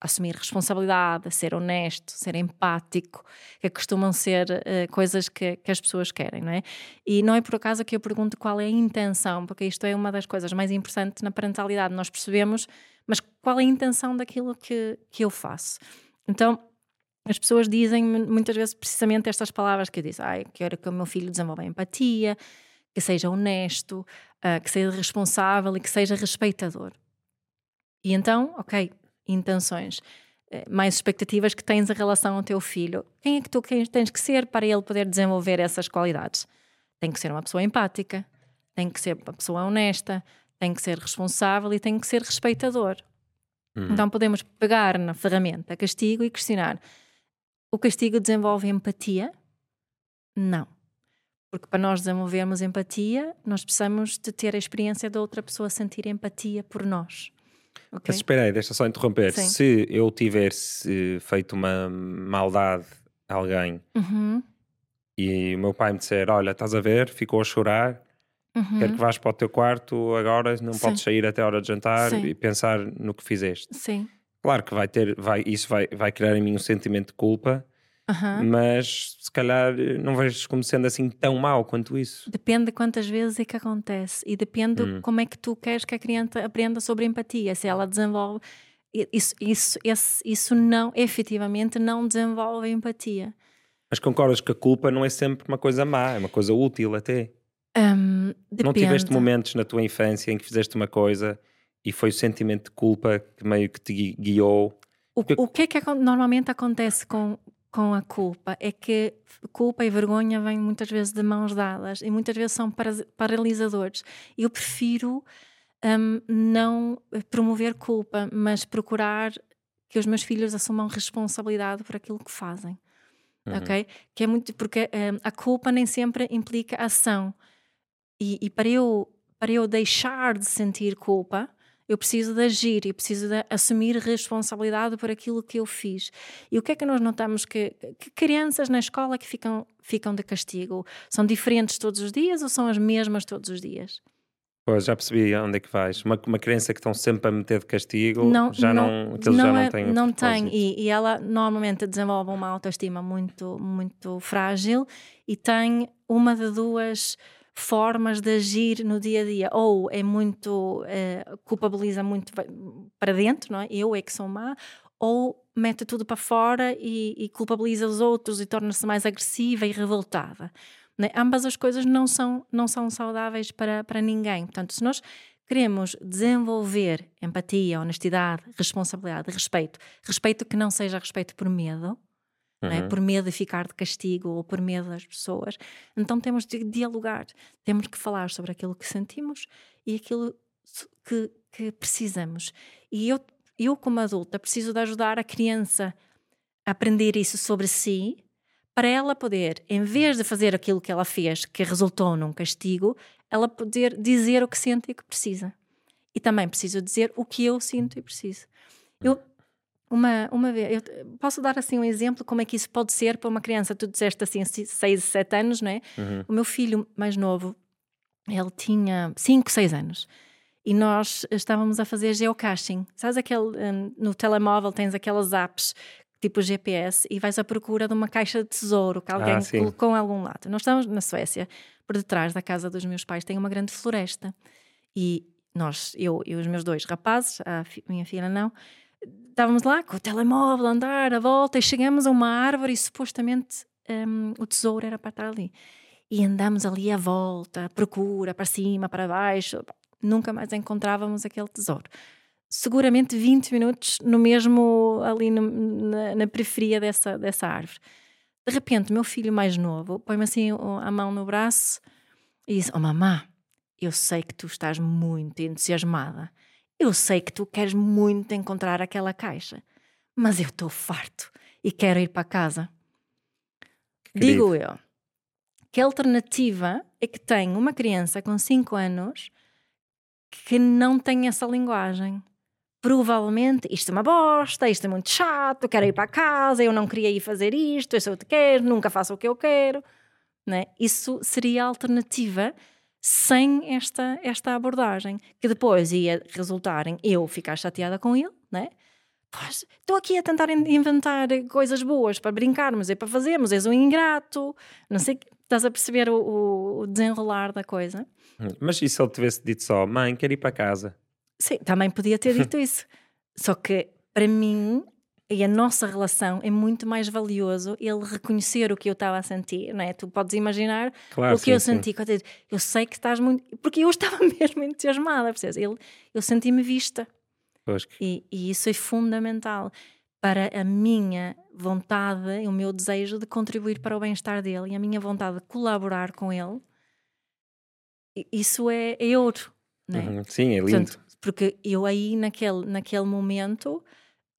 assumir responsabilidade, ser honesto, ser empático, que costumam ser eh, coisas que, que as pessoas querem, não é? E não é por acaso que eu pergunto qual é a intenção, porque isto é uma das coisas mais importantes na parentalidade. Nós percebemos, mas qual é a intenção daquilo que, que eu faço? Então, as pessoas dizem muitas vezes precisamente estas palavras que eu disse: Ai, quero que o meu filho desenvolva empatia, que seja honesto, ah, que seja responsável e que seja respeitador. E então, ok, intenções, eh, mais expectativas que tens em relação ao teu filho. Quem é que tu tens que ser para ele poder desenvolver essas qualidades? Tem que ser uma pessoa empática, tem que ser uma pessoa honesta, tem que ser responsável e tem que ser respeitador. Uhum. Então podemos pegar na ferramenta castigo e questionar: o castigo desenvolve empatia? Não. Porque para nós desenvolvermos empatia, nós precisamos de ter a experiência da outra pessoa sentir empatia por nós. Ok? Mas espera aí, deixa só interromper. Sim. Se eu tivesse feito uma maldade a alguém Uhum, e o meu pai me disser: Olha, estás a ver, ficou a chorar, uhum. quero que vás para o teu quarto agora, não Sim. podes sair até a hora de jantar Sim. e pensar no que fizeste. Sim. Claro que vai ter, vai, isso vai, vai criar em mim um sentimento de culpa, Aham. mas se calhar não vejo como sendo assim tão mau quanto isso. Depende de quantas vezes é que acontece e depende Hum. como é que tu queres que a criança aprenda sobre empatia. Se ela desenvolve. Isso, isso, esse- isso não, efetivamente, não desenvolve empatia. Mas concordas que a culpa não é sempre uma coisa má, é uma coisa útil até. Hum, Não tiveste momentos na tua infância em que fizeste uma coisa e foi o sentimento de culpa que meio que te gui- guiou? O, o que é que normalmente acontece com, com a culpa? É que culpa e vergonha vêm muitas vezes de mãos dadas e muitas vezes são paralisadores. Eu prefiro hum, não promover culpa, mas procurar que os meus filhos assumam responsabilidade por aquilo que fazem. Uhum. Ok? Que é muito porque hum, a culpa nem sempre implica ação. E, e para eu para eu deixar de sentir culpa, eu preciso de agir, eu preciso de assumir responsabilidade por aquilo que eu fiz. E o que é que nós notamos que, que crianças na escola que ficam ficam de castigo são diferentes todos os dias ou são as mesmas todos os dias? Pois, já percebi onde é que vais. Uma, uma criança que estão sempre a meter de castigo, não, já não, não, já não é, tem. Não tem, e, e, ela normalmente desenvolve uma autoestima muito, muito frágil e tem uma de duas formas de agir no dia a dia. Ou é muito, é, culpabiliza muito para dentro, não é? Eu é que sou má, ou mete tudo para fora e, e culpabiliza os outros e torna-se mais agressiva e revoltada. Né? Ambas as coisas não são, não são saudáveis para, para ninguém. Portanto, se nós queremos desenvolver empatia, honestidade, responsabilidade, respeito, respeito que não seja respeito por medo? Uhum. né? por medo de ficar de castigo ou por medo das pessoas, então temos de dialogar, temos que falar sobre aquilo que sentimos e aquilo que, que precisamos. E eu, eu, como adulta, preciso de ajudar a criança a aprender isso sobre si para ela poder, em vez de fazer aquilo que ela fez, que resultou num castigo, ela poder dizer o que sente e o que precisa. E também preciso dizer o que eu sinto e preciso. Eu, uma, uma vez, eu posso dar assim um exemplo como é que isso pode ser para uma criança. Tu disseste assim, 6, 7 anos, não é? Uhum. O meu filho mais novo, ele tinha 5, 6 anos. E nós estávamos a fazer geocaching. Sabes aquele, um, no telemóvel tens aquelas apps tipo GPS, e vais à procura de uma caixa de tesouro que alguém ah, colocou em algum lado. Nós estamos na Suécia, por detrás da casa dos meus pais tem uma grande floresta. E nós, eu e os meus dois rapazes, a minha filha não, estávamos lá com o telemóvel a andar à volta e chegamos a uma árvore e supostamente um, o tesouro era para estar ali. E andamos ali à volta, procura, para cima, para baixo, nunca mais encontrávamos aquele tesouro seguramente 20 minutos no mesmo ali no, na, na, periferia dessa, dessa árvore. De repente, meu filho mais novo põe-me assim a mão no braço e diz: Oh, mamã, eu sei que tu estás muito entusiasmada. Eu sei que tu queres muito encontrar aquela caixa, mas eu estou farto e quero ir para casa. Digo eu, que alternativa é que tem uma criança com 5 anos que não tem essa linguagem? provavelmente isto é uma bosta, isto é muito chato, quero ir para casa, eu não queria ir fazer isto, eu sou o que quero, nunca faço o que eu quero. Né? Isso seria a alternativa sem esta, esta abordagem, que depois ia resultar em eu ficar chateada com ele, né? estou aqui a tentar inventar coisas boas para brincarmos e para fazermos, és um ingrato, não sei, estás a perceber o, o desenrolar da coisa. Mas e se ele tivesse dito só, mãe, quero ir para casa? Sim, também podia ter dito isso. Só que para mim e a nossa relação é muito mais valioso ele reconhecer o que eu estava a sentir, não é? Tu podes imaginar claro, o que sim, eu senti. Sim. Eu sei que estás muito. Porque eu estava mesmo entusiasmada, percebes? Ele, eu senti-me vista. E, e, isso é fundamental para a minha vontade e o meu desejo de contribuir para o bem-estar dele e a minha vontade de colaborar com ele. Isso é, é ouro. Não é? Uhum, sim, é lindo. Portanto, porque eu aí, naquele, naquele momento,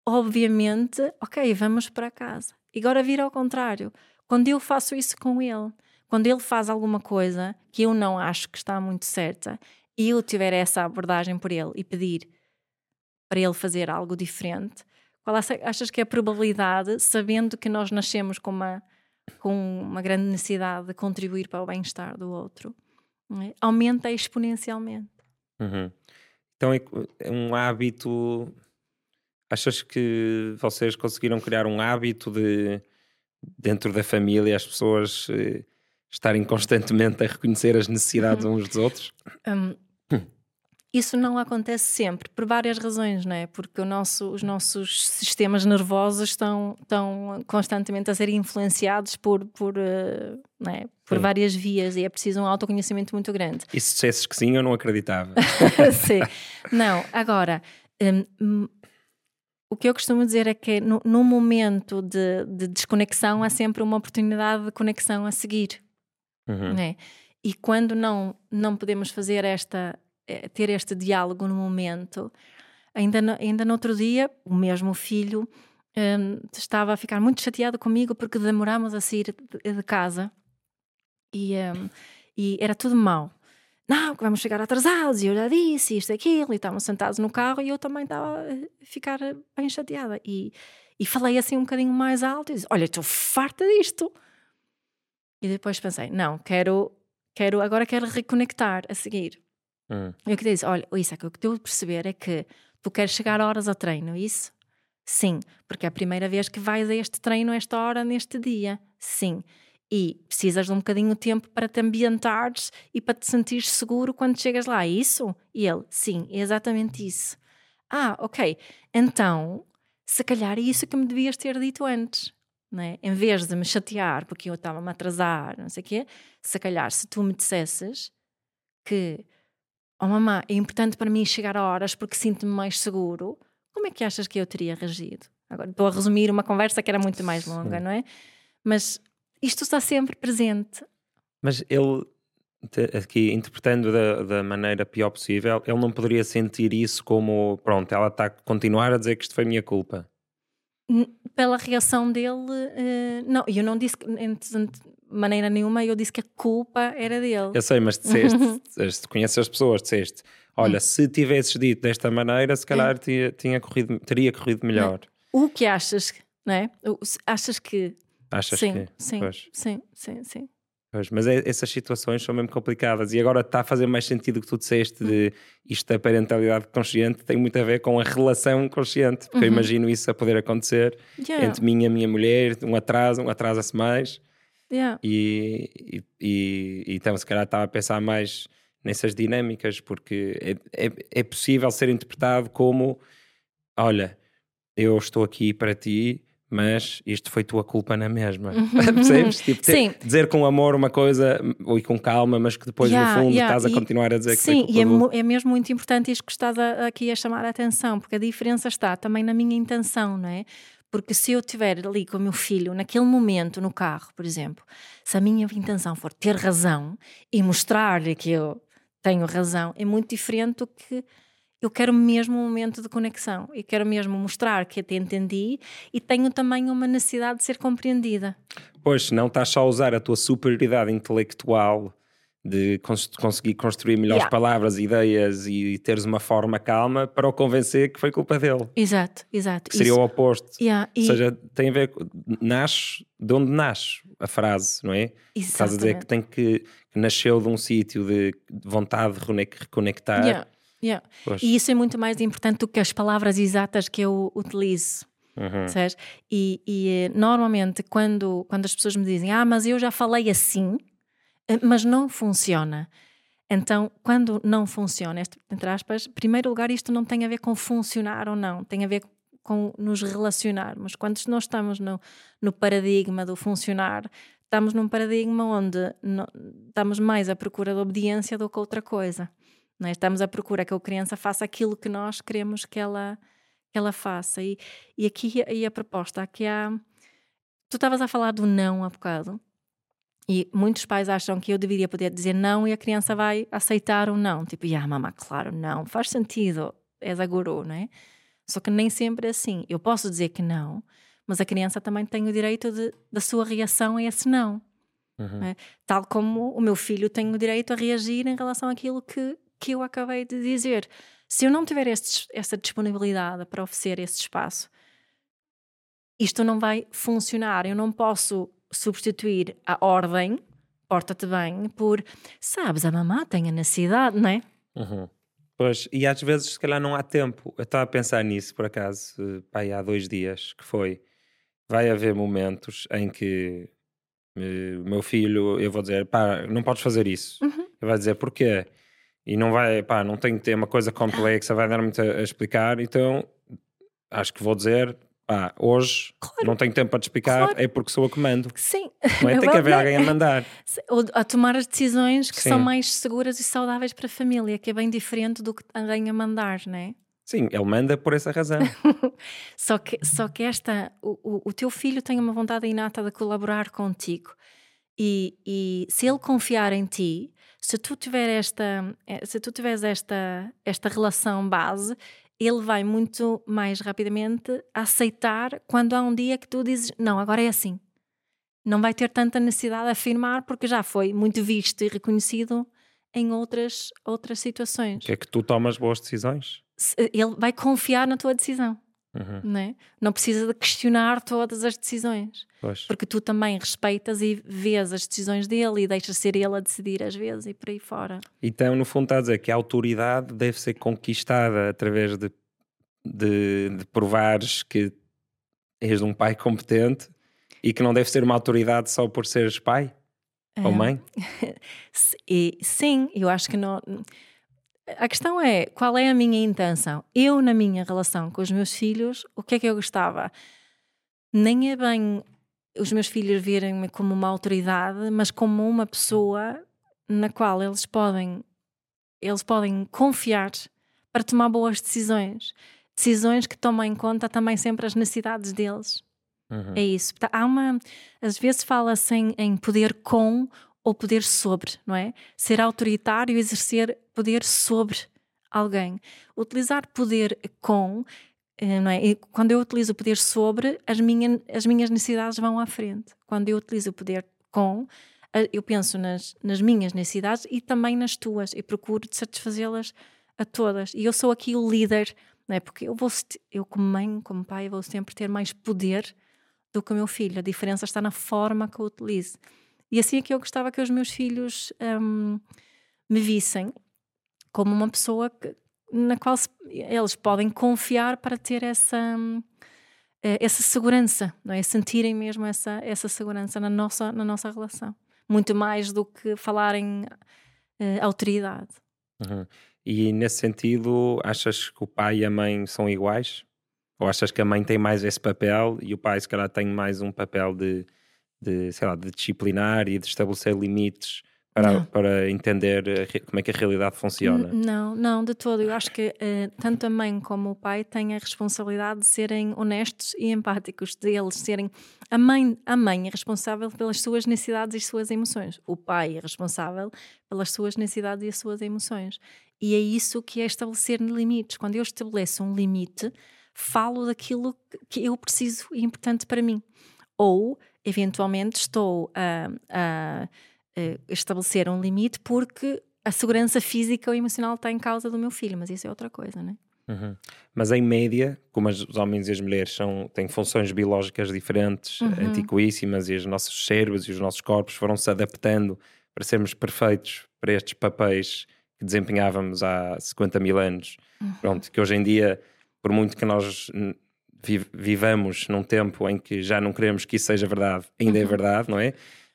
obviamente, ok, vamos para casa. E agora vira ao contrário. Quando eu faço isso com ele, quando ele faz alguma coisa que eu não acho que está muito certa, e eu tiver essa abordagem por ele e pedir para ele fazer algo diferente, qual achas que é a probabilidade, sabendo que nós nascemos com uma, com uma grande necessidade de contribuir para o bem-estar do outro, é? aumenta exponencialmente. Uhum. Então é, é um hábito. Achas que vocês conseguiram criar um hábito de dentro da família as pessoas eh, estarem constantemente a reconhecer as necessidades uhum. uns dos outros? Um, isso não acontece sempre, por várias razões, não é? Porque nosso, os nossos sistemas nervosos estão, estão constantemente a ser influenciados por, por, uh, é? por várias vias e é preciso um autoconhecimento muito grande. E se dissesses que sim, eu não acreditava. sim. Não, agora, um, hum, o que eu costumo dizer é que no, no momento de, de, desconexão há sempre uma oportunidade de conexão a seguir. Uhum. Não é? E quando não, não podemos fazer esta é, ter este diálogo no momento. Ainda no, ainda no outro dia, o mesmo filho um, estava a ficar muito chateado comigo porque demorámos a sair de, de casa e, um, e era tudo mau. Não, que vamos chegar atrasados, e eu já disse isto, aquilo, e estávamos sentados no carro e eu também estava a ficar bem chateada. E, e falei assim um bocadinho mais alto e disse: Olha, estou farta disto. E depois pensei: Não, quero, quero agora quero reconectar a seguir. Hum. Eu que disse: Olha, isso é que o que estou a perceber é que tu queres chegar horas ao treino, isso? Sim, porque é a primeira vez que vais a este treino, a esta hora, neste dia. Sim. E precisas de um bocadinho de tempo para te ambientares e para te sentires seguro quando chegas lá. É isso? E ele: Sim, é exatamente isso. Ah, ok. Então, se calhar é isso que me devias ter dito antes. Né? Em vez de me chatear porque eu estava-me a atrasar, não sei o quê, se calhar se tu me dissesses que, oh mamã, é importante para mim chegar a horas porque sinto-me mais seguro, como é que achas que eu teria reagido? Agora estou a resumir uma conversa que era muito mais longa, Sim. não é? Mas isto está sempre presente. Mas ele, aqui interpretando da, da maneira pior possível, ele não poderia sentir isso como, pronto, ela está a continuar a dizer que isto foi minha culpa. Pela reação dele, eh, não, eu não disse de maneira nenhuma, eu disse que a culpa era dele. Eu sei, mas disseste, disseste, conheces as pessoas, disseste, olha, se tivesses dito desta maneira, se calhar tinha, tinha corrido, teria corrido melhor. O que achas, não é? O- se- Achas que. Achas sim, que? sim, Pois. sim, sim, sim. Pois, mas é- essas situações são mesmo complicadas e agora está a fazer mais sentido que tu disseste de isto da parentalidade consciente tem muito a ver com a relação consciente, porque eu imagino isso a poder acontecer Yeah, entre mim e a minha mulher, um atraso, um atrasa-se mais yeah. e, e, e- e então se calhar estava a pensar mais nessas dinâmicas porque é, é, é possível ser interpretado como olha, eu estou aqui para ti mas isto foi tua culpa na mesma percebes? Tipo, ter- Sim. dizer com amor uma coisa e com calma mas que depois Yeah, no fundo yeah, estás a continuar a dizer que Sim, e é, do- é mesmo muito importante isto que estás a- aqui a chamar a atenção, porque a diferença está também na minha intenção, não é? Porque se eu estiver ali com o meu filho, naquele momento, no carro, por exemplo, se a minha intenção for ter razão e mostrar-lhe que eu tenho razão, é muito diferente do que eu quero mesmo um momento de conexão e quero mesmo mostrar que te entendi e tenho também uma necessidade de ser compreendida. Pois, senão estás só a usar a tua superioridade intelectual de cons- conseguir construir melhores Yeah. palavras, ideias e teres uma forma calma para o convencer que foi culpa dele. Exato, exato. Que seria Isso- o oposto. Yeah, e- Ou seja, tem a ver com. Nasce de onde nasce a frase, não é? Estás a dizer que tem que, que nasceu de um sítio de de vontade de reconectar. Yeah, yeah. E isso é muito mais importante do que as palavras exatas que eu utilizo. Uhum. sabes? E, e, eh, normalmente, quando, quando as pessoas me dizem, ah, mas eu já falei assim, eh, mas não funciona. Então, quando não funciona, entre aspas, em primeiro lugar, isto não tem a ver com funcionar ou não, tem a ver com nos relacionarmos. Quando nós estamos no, no paradigma do funcionar, estamos num paradigma onde estamos mais à procura de obediência do que outra coisa. É? Estamos à procura que a criança faça aquilo que nós queremos que ela, que ela faça. E, e aqui aí a proposta, aqui há. Tu estavas a falar do não há bocado. E muitos pais acham que eu deveria poder dizer não e a criança vai aceitar o não. Tipo, ah, mamá, claro, não, faz sentido, és a guru, não é? Só que nem sempre é assim. Eu posso dizer que não, mas a criança também tem o direito de, da sua reação a esse não. Uhum. não é? Tal como o meu filho tem o direito a reagir em relação àquilo que, que eu acabei de dizer. Se eu não tiver estes, essa disponibilidade para oferecer esse espaço, isto não vai funcionar. Eu não posso substituir a ordem, porta-te bem, por sabes, a mamã tem a necessidade, não é? Uhum. Pois, e às vezes se calhar não há tempo. Eu estava a pensar nisso por acaso, aí há dois dias, que foi vai haver momentos em que eh, o meu filho, eu vou dizer, pá, não podes fazer isso. Uhum. Ele vai dizer porquê? E não vai, pá, não tenho que ter uma coisa complexa, vai dar muito a, a explicar, então acho que vou dizer, pá, hoje Claro. não tenho tempo para te explicar, Claro. é porque sou eu que mando. Sim. Não é? Tem que haver alguém a mandar. Ou a tomar as decisões que Sim. são mais seguras e saudáveis para a família, que é bem diferente do que alguém a mandar, não é? Sim, ele manda por essa razão. Só que, só que esta, o, o, o teu filho tem uma vontade inata de colaborar contigo. E, e se ele confiar em ti, se tu tiver esta, eh, se tu tiveres esta, esta relação base, ele vai muito mais rapidamente aceitar quando há um dia que tu dizes não, agora é assim. Não vai ter tanta necessidade de afirmar porque já foi muito visto e reconhecido em outras, outras situações. que é que tu tomas boas decisões. Ele vai confiar na tua decisão. Uhum. Não, é? não precisa de questionar todas as decisões. Pois. Porque tu também respeitas e vês as decisões dele e deixas ser ele a decidir às vezes e por aí fora. Então, no fundo, está a dizer que a autoridade deve ser conquistada através de, de, de provares que és um pai competente e que não deve ser uma autoridade só por seres pai ou mãe? e, sim, eu acho que não. A questão é qual é a minha intenção? Eu, na minha relação com os meus filhos, o que é que eu gostava? Nem é bem os meus filhos verem-me como uma autoridade, mas como uma pessoa na qual eles podem eles podem confiar para tomar boas decisões. Decisões que tomam em conta também sempre as necessidades deles. Uhum. É isso. Há uma. Às vezes fala-se em, em poder com ou poder sobre, não é? Ser autoritário, exercer poder sobre alguém. Utilizar poder com, eh, não é? E quando eu utilizo o poder sobre, as, minha, as minhas necessidades vão à frente. Quando eu utilizo o poder com, eu penso nas, nas minhas necessidades e também nas tuas e procuro satisfazê-las a todas. E eu sou aqui o líder, não é? Porque eu vou, eu como mãe, como pai, vou sempre ter mais poder do que o meu filho. A diferença está na forma que eu utilizo. E assim é que eu gostava que os meus filhos um, me vissem como uma pessoa que, na qual se, eles podem confiar para ter essa, hum, eh, essa segurança, não é? sentirem mesmo essa, essa segurança na nossa, na nossa relação. Muito mais do que falarem uh, autoridade. Uhum. E nesse sentido, achas que o pai e a mãe são iguais? Ou achas que a mãe tem mais esse papel e o pai, se calhar, tem mais um papel de, de sei lá, de disciplinar e de estabelecer limites para, para entender como é que a realidade funciona? Não, não, de todo. Eu acho que uh, tanto a mãe como o pai têm a responsabilidade de serem honestos e empáticos, de eles serem. A mãe, a mãe é responsável pelas suas necessidades e suas emoções. O pai é responsável pelas suas necessidades e as suas emoções. E é isso que é estabelecer limites. Quando eu estabeleço um limite, falo daquilo que eu preciso e importante para mim. Ou, eventualmente, estou a, a, a estabelecer um limite porque a segurança física ou emocional está em causa do meu filho, mas isso é outra coisa, não é? Uhum. Mas em média, como os homens e as mulheres são, têm funções biológicas diferentes, uhum. antiquíssimas, e os nossos cérebros e os nossos corpos foram se adaptando para sermos perfeitos para estes papéis que desempenhávamos há 50 mil anos. Uhum. Pronto, que hoje em dia por muito que nós vivamos num tempo em que já não queremos que isso seja verdade, ainda é uhum. é verdade, não é?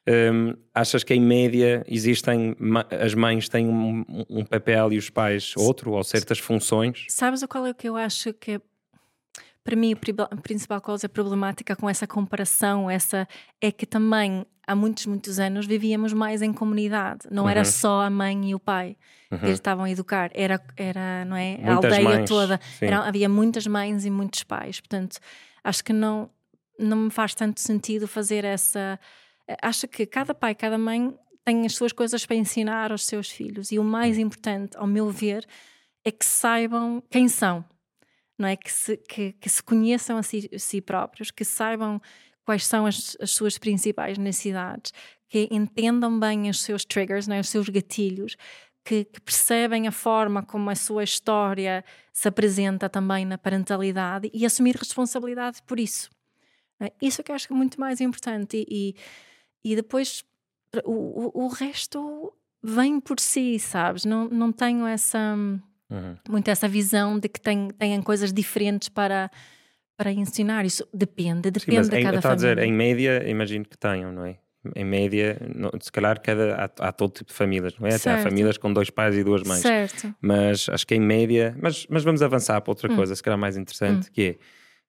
Um, achas que em média existem as mães têm um, um, papel e os pais outro ou certas funções? Sabes qual é o que eu acho que é, para mim a principal causa problemática com essa comparação essa é que também há muitos muitos anos vivíamos mais em comunidade não uhum. era só a mãe e o pai uhum. que eles estavam a educar, era, era não é? a aldeia mães, toda. Era, havia muitas mães e muitos pais. Portanto, acho que não, não me faz tanto sentido fazer essa. Acho que cada pai, cada mãe tem as suas coisas para ensinar aos seus filhos. E o mais hum. importante, ao meu ver, é que saibam quem são. Não é? Que se, que, que se conheçam a si, a si próprios, que saibam quais são as, as, suas principais necessidades, que entendam bem os seus triggers, não é? os seus gatilhos, que, que, percebem a forma como a sua história se apresenta também na parentalidade e assumir responsabilidade por isso. É? Isso é que eu acho que é muito mais importante. E, e, depois o, o, resto vem por si, sabes? Não, não tenho essa. Uhum. Muito essa visão de que tem, têm coisas diferentes para, para ensinar. Isso depende, depende Sim, mas de cada em, família. a dizer, em média, imagino que tenham, não é? em média, se calhar cada, há, há, todo tipo de famílias, não é? Certo. Até há famílias com dois pais e duas mães. Certo. Mas acho que em média, mas, mas vamos avançar para outra hum. coisa, se calhar mais interessante, hum. que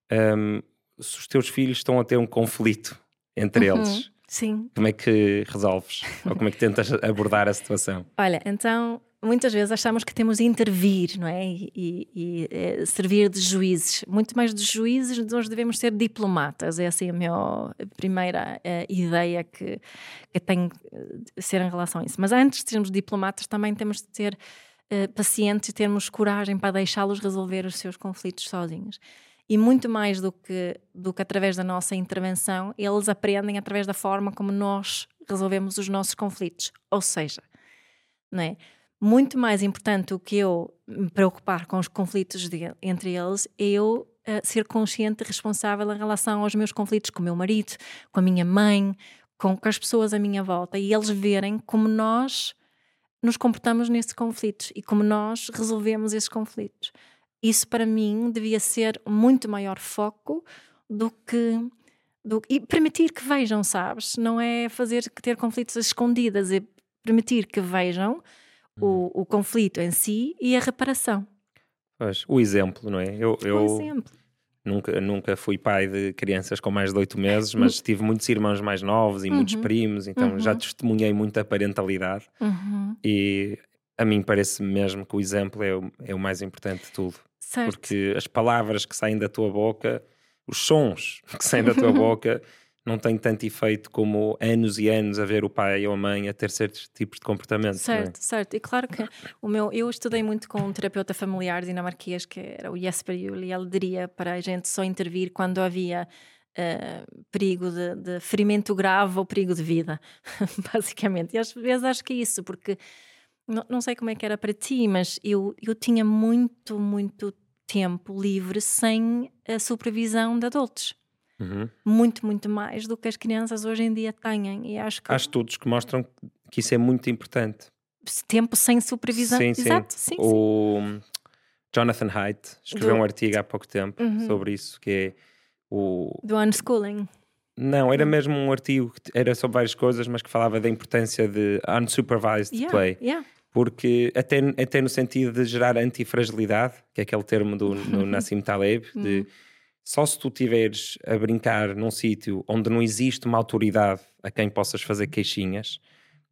é um, se os teus filhos estão a ter um conflito entre uhum. eles, Sim. como é que resolves? Ou como é que tentas abordar a situação? Olha, então muitas vezes achamos que temos de intervir, não é? E, e, e é, servir de juízes. Muito mais de juízes, nós devemos ser diplomatas. É assim a minha primeira uh, ideia que, que tenho de ser em relação a isso. Mas antes de sermos diplomatas, também temos de uh, pacientes e termos coragem para deixá-los resolver os seus conflitos sozinhos. E muito mais do que, do que através da nossa intervenção, eles aprendem através da forma como nós resolvemos os nossos conflitos. Ou seja, não é? Muito mais importante do que eu me preocupar com os conflitos de, entre eles é eu uh, ser consciente e responsável em relação aos meus conflitos com o meu marido, com a minha mãe, com, com as pessoas à minha volta e eles verem como nós nos comportamos nesses conflitos e como nós resolvemos esses conflitos. Isso para mim devia ser muito maior foco do que do, e permitir que vejam, sabes? Não é fazer que ter conflitos escondidas, é permitir que vejam o, uhum. o conflito em si e a reparação. Pois, o exemplo, não é? Eu, eu o exemplo. Nunca, nunca fui pai de crianças com mais de oito meses, mas tive muitos irmãos mais novos e uhum. muitos primos, então uhum. já testemunhei muita parentalidade uhum. e a mim parece mesmo que o exemplo é o, é o mais importante de tudo. Certo. Porque as palavras que saem da tua boca, os sons que saem da tua boca não tem tanto efeito como anos e anos a ver o pai ou a mãe a ter certos tipos de comportamento. É? Certo, é? certo. E claro que o meu, eu estudei muito com um terapeuta familiar dinamarquês que era o Jesper Juhl e ele diria para a gente só intervir quando havia uh, perigo de, de, ferimento grave ou perigo de vida, basicamente. E às vezes acho que é isso, porque não, não sei como é que era para ti, mas eu, eu tinha muito, muito tempo livre sem a supervisão de adultos. Uhum. Muito, muito mais do que as crianças hoje em dia têm. E acho que... Há estudos que mostram que isso é muito importante. Tempo sem supervisão. Sim, Exato. Sim. sim o sim. Jonathan Haidt escreveu do... um artigo há pouco tempo uhum. sobre isso, que é o... Do unschooling. Não, era mesmo um artigo que era sobre várias coisas, mas que falava da importância de unsupervised yeah, play. Yeah. Porque até, até no sentido de gerar antifragilidade, que é aquele termo do no Nassim Taleb, de uhum. Só se tu estiveres a brincar num sítio onde não existe uma autoridade a quem possas fazer queixinhas,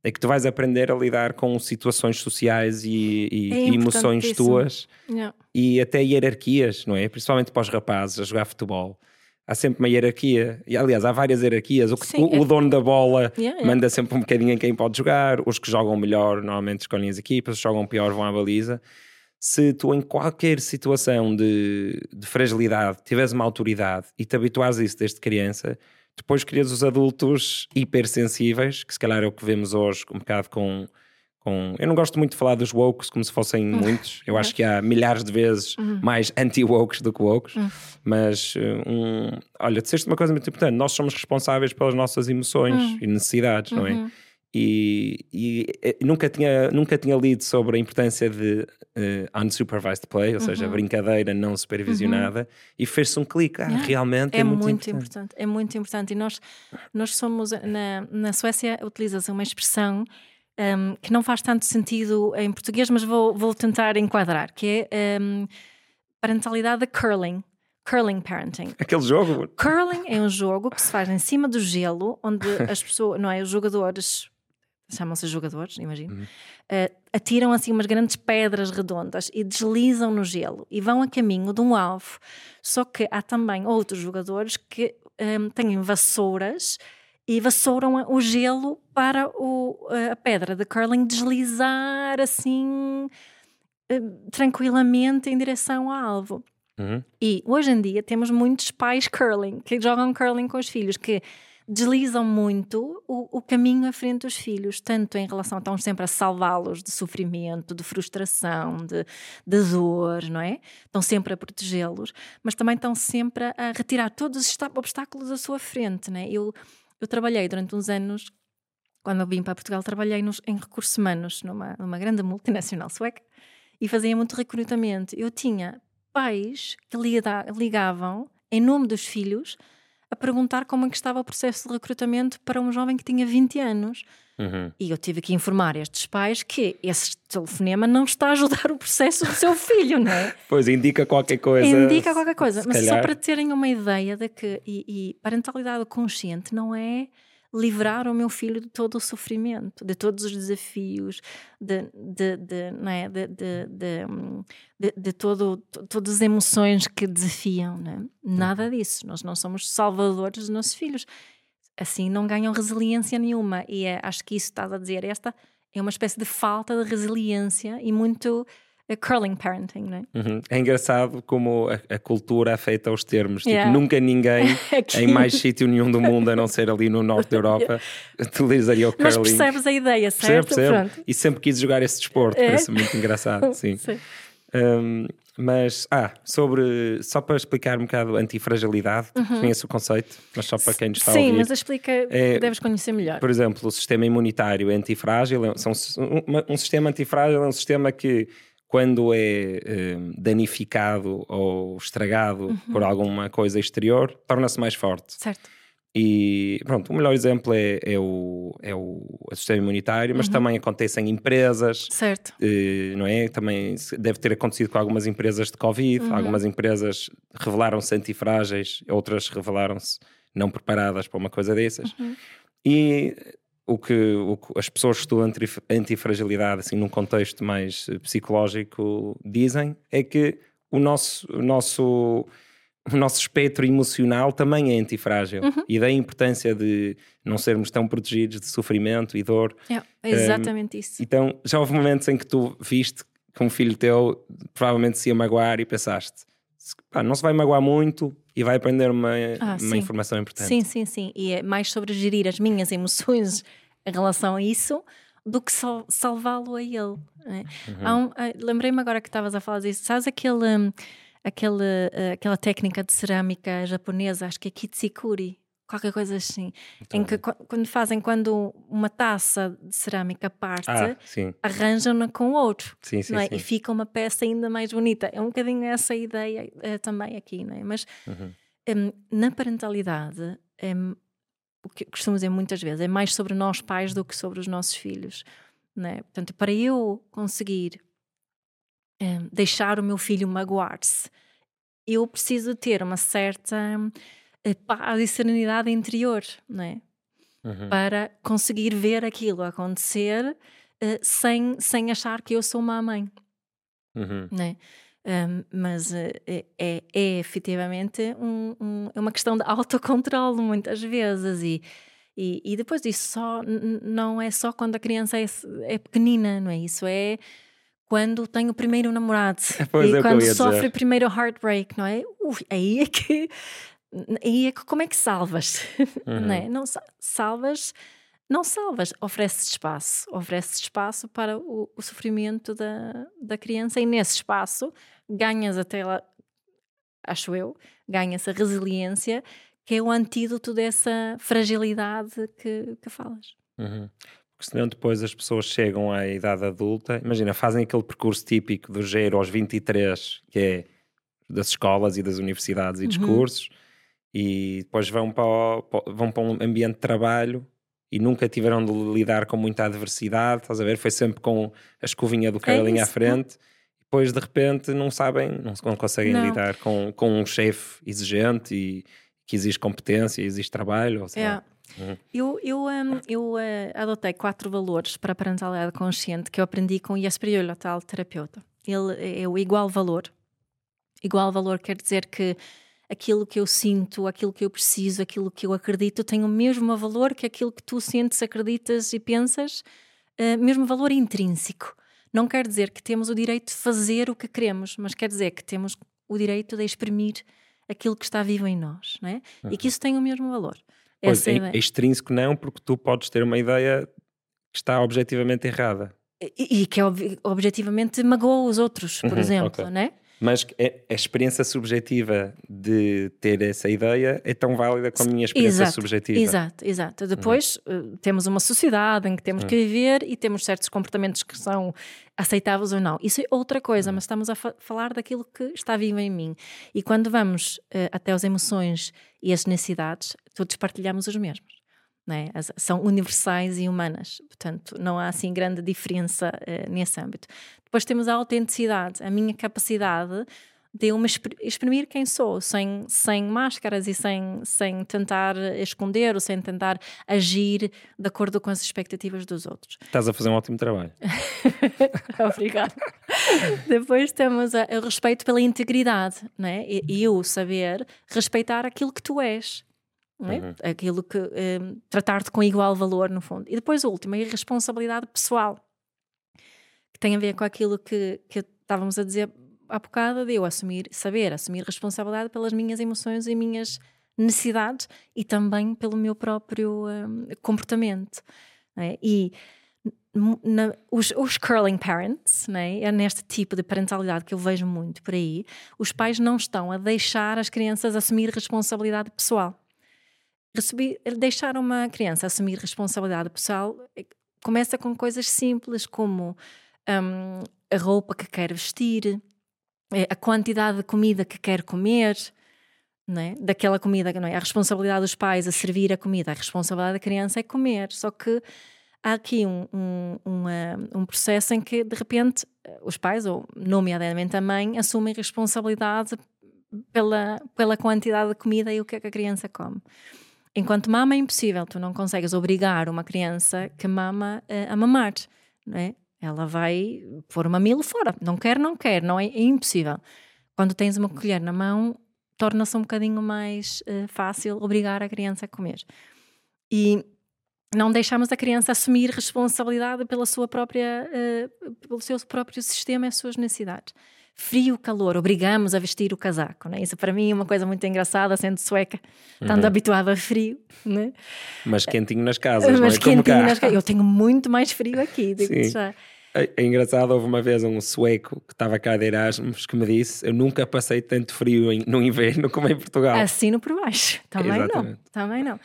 é que tu vais aprender a lidar com situações sociais e, e, é e emoções tuas yeah. e até hierarquias, não é? Principalmente para os rapazes a jogar futebol. Há sempre uma hierarquia, e aliás, há várias hierarquias. O, que, Sim, o, é... o dono da bola yeah, manda sempre um bocadinho em quem pode jogar. Os que jogam melhor normalmente escolhem as equipas, os que jogam pior vão à baliza se tu em qualquer situação de, de fragilidade tiveres uma autoridade e te habituares a isso desde criança, depois crias os adultos hipersensíveis, que se calhar é o que vemos hoje um bocado com, com... Eu não gosto muito de falar dos wokes como se fossem uhum. muitos. Eu acho que há milhares de vezes uhum. mais anti-wokes do que wokes. Uhum. Mas, um, olha, disseste uma coisa muito importante. Nós somos responsáveis pelas nossas emoções e necessidades, não é? E, e, e, nunca, tinha, nunca tinha lido sobre a importância de uh, unsupervised play, ou uhum. seja, brincadeira não supervisionada, uhum. e fez-se um clique. Ah, yeah. realmente é, é muito, muito importante. importante. É muito importante. E nós, nós somos, na, na Suécia, utiliza-se uma expressão um, que não faz tanto sentido em português, mas vou, vou tentar enquadrar, que é um, parentalidade curling curling parenting. Aquele jogo? Curling é um jogo que se faz em cima do gelo, onde as pessoas, não é, os jogadores chamam-se jogadores, imagino, uhum. uh, atiram assim umas grandes pedras redondas e deslizam no gelo e vão a caminho de um alvo. Só que há também outros jogadores que um, ehm, têm vassouras e vassouram o gelo para o, a pedra de curling deslizar assim uh, tranquilamente em direção ao alvo. Uhum. E hoje em dia temos muitos pais curling que jogam curling com os filhos que deslizam muito o, o, caminho à frente dos filhos, tanto em relação, estão sempre a salvá-los de sofrimento, de frustração, de, de dor, não é? Estão sempre a protegê-los, mas também estão sempre a, retirar todos os obstáculos à sua frente, não é? Eu, eu trabalhei durante uns anos, quando eu vim para Portugal, trabalhei nos, em recursos humanos numa, numa grande multinacional sueca e fazia muito recrutamento. Eu tinha pais que ligavam em nome dos filhos a perguntar como é que estava o processo de recrutamento para um jovem que tinha 20 anos. Uhum. E eu tive que informar estes pais que esse telefonema não está a ajudar o processo do seu filho, não é? Pois, indica qualquer coisa. Indica qualquer coisa. Mas calhar. só para terem uma ideia de que. E, e parentalidade consciente não é livrar o meu filho de todo o sofrimento, de todos os desafios, de, de, de, não é? de, de, de, de todo, todas as emoções que desafiam. É? Nada disso. Nós não somos salvadores dos nossos filhos. Assim não ganham resiliência nenhuma. E é, acho que isso estás a dizer. Esta é uma espécie de falta de resiliência e muito curling parenting, não é? Uhum. É engraçado como a, a, cultura afeta os termos. Tipo, yeah. Tipo, nunca ninguém em mais sítio nenhum do mundo, a não ser ali no norte da Europa, utilizaria o curling. Mas percebes a ideia, certo? Percebo, percebo. E sempre quis jogar esse desporto, é? parece muito engraçado, sim. sim. Um, Mas, ah, sobre, só para explicar um bocado antifragilidade, uhum. conheço o conceito, mas só para quem nos está Sim, a ouvir. Sim, mas explica, é, deves conhecer melhor. Por exemplo, o sistema imunitário é antifrágil, é, são, um, um sistema antifrágil é um sistema que quando é um, danificado ou estragado uhum. por alguma coisa exterior, torna-se mais forte. Certo. E pronto, o melhor exemplo é, é, o, é o, o sistema imunitário, mas uhum. também acontece em empresas. Certo. Eh, não é? Também deve ter acontecido com algumas empresas de Covid. Uhum. Algumas empresas revelaram-se antifrágeis, outras revelaram-se não preparadas para uma coisa dessas. Uhum. E o que, o que, as pessoas que estudam antifragilidade, assim, num contexto mais psicológico, dizem é que o nosso, o nosso o nosso espectro emocional também é antifrágil. Uhum. E da importância de não sermos tão protegidos de sofrimento e dor. É, exatamente um, isso. Então, já houve momentos em que tu viste que um filho teu provavelmente se ia magoar e pensaste, pá, não se vai magoar muito e vai aprender uma, ah, uma informação importante. Sim, sim, sim. E é mais sobre gerir as minhas emoções em relação a isso do que só salvá-lo a ele. Né? Uhum. Um, ah, Lembrei-me agora que estavas a falar disso. Sabes aquele. Um, aquele, uh, aquela técnica de cerâmica japonesa, acho que é kitsikuri, qualquer coisa assim, então, em que quando fazem quando uma taça de cerâmica parte, ah, arranjam-na com outro, sim, sim, é? sim. e fica uma peça ainda mais bonita. É um bocadinho essa ideia uh, também aqui, não é? Mas uhum. um, na parentalidade, um, o que costumo dizer muitas vezes, é mais sobre nós pais do que sobre os nossos filhos. Não é? Portanto, para eu conseguir um, deixar o meu filho magoar-se, eu preciso ter uma certa uh, paz e serenidade interior, não é? Uhum. Para conseguir ver aquilo acontecer uh, sem, sem achar que eu sou uma mãe. Uhum. Não é? Um, mas é, é, é efetivamente um, um, é uma questão de autocontrole muitas vezes e, e, e depois disso só não é só quando a criança é, é pequenina, não é? Isso é quando tem o primeiro namorado pois e é quando sofre o primeiro heartbreak, não é? Ui, aí é que aí é que como é que salvas? Uhum. Não, é? não salvas, não salvas, ofereces espaço, ofereces espaço para o, o, sofrimento da, da criança e nesse espaço ganhas até lá, acho eu, ganhas a resiliência que é o antídoto dessa fragilidade que, que falas. Uhum. Porque senão depois as pessoas chegam à idade adulta, imagina, fazem aquele percurso típico do gero aos 23, que é das escolas e das universidades e dos uhum. cursos, e depois vão para, o, vão para um ambiente de trabalho e nunca tiveram de lidar com muita adversidade, estás a ver? Foi sempre com a escovinha do cabelinho é à frente. Depois de repente não sabem, não, não conseguem não. lidar com, com um chefe exigente e que exige competência, exige trabalho. Ou é. Uhum. Eu, eu, um, eu uh, adotei quatro valores para a parentalidade consciente que eu aprendi com o Jesper o tal terapeuta. Ele é o igual valor. Igual valor quer dizer que aquilo que eu sinto, aquilo que eu preciso, aquilo que eu acredito tem o mesmo valor que aquilo que tu sentes, acreditas e pensas, uh, mesmo valor intrínseco. Não quer dizer que temos o direito de fazer o que queremos, mas quer dizer que temos o direito de exprimir aquilo que está vivo em nós, não é? Uhum. E que isso tem o mesmo valor. Pois, é, é extrínseco não, porque tu podes ter uma ideia que está objetivamente errada. E, e que ob objetivamente magoa os outros, por uhum, exemplo, okay. não é? Mas a experiência subjetiva de ter essa ideia é tão válida como a minha experiência exato, subjetiva. Exato, exato. Depois uhum. temos uma sociedade em que temos uhum. que viver e temos certos comportamentos que são aceitáveis ou não. Isso é outra coisa, uhum. mas estamos a fa falar daquilo que está vivo em mim. E quando vamos uh, até as emoções e as necessidades, todos partilhamos os mesmos. É? São universais e humanas, portanto, não há assim grande diferença uh, nesse âmbito. Depois temos a autenticidade, a minha capacidade de eu me exprimir quem sou, sem, sem máscaras e sem, sem tentar esconder ou sem tentar agir de acordo com as expectativas dos outros. Estás a fazer um ótimo trabalho. Obrigada. Depois temos o respeito pela integridade, né? e, e eu saber respeitar aquilo que tu és. É? Uhum. Aquilo que um, tratar-te com igual valor, no fundo. E depois, o último, é a responsabilidade pessoal, que tem a ver com aquilo que, que estávamos a dizer há bocado, de eu assumir, saber assumir responsabilidade pelas minhas emoções e minhas necessidades e também pelo meu próprio um, comportamento. É? E na, os, os, curling parents, né? é neste tipo de parentalidade que eu vejo muito por aí, os pais não estão a deixar as crianças assumir responsabilidade pessoal. Receber, deixar uma criança assumir responsabilidade pessoal eh, começa com coisas simples como um, a roupa que quer vestir, eh, a quantidade de comida que quer comer, é? daquela comida, não é? A responsabilidade dos pais a servir a comida, a responsabilidade da criança é comer. Só que há aqui um, um, um processo em que, de repente, os pais, ou nomeadamente a mãe, assumem responsabilidade pela, pela quantidade de comida e o que é que a criança come. Enquanto mama é impossível, tu não consegues obrigar uma criança que mama a mamar, não é? Ela vai pôr o mamilo fora, não quer, não quer, não é, é impossível. Quando tens uma colher na mão, torna-se um bocadinho mais uh, fácil obrigar a criança a comer. E não deixamos a criança assumir responsabilidade pela sua própria, uh, pelo seu próprio sistema e as suas necessidades. Frio, calor, obrigamos a vestir o casaco, né? Isso para mim é uma coisa muito engraçada, sendo sueca, estando uhum. habituada a frio, né? Mas quentinho nas casas, Mas não é? quentinho nas casas. Eu tenho muito mais frio aqui, digo já. É, é engraçado, houve uma vez um sueco que estava cá de Erasmus que me disse: Eu nunca passei tanto frio no inverno como em Portugal. Assino por baixo, também Exatamente. não, também não.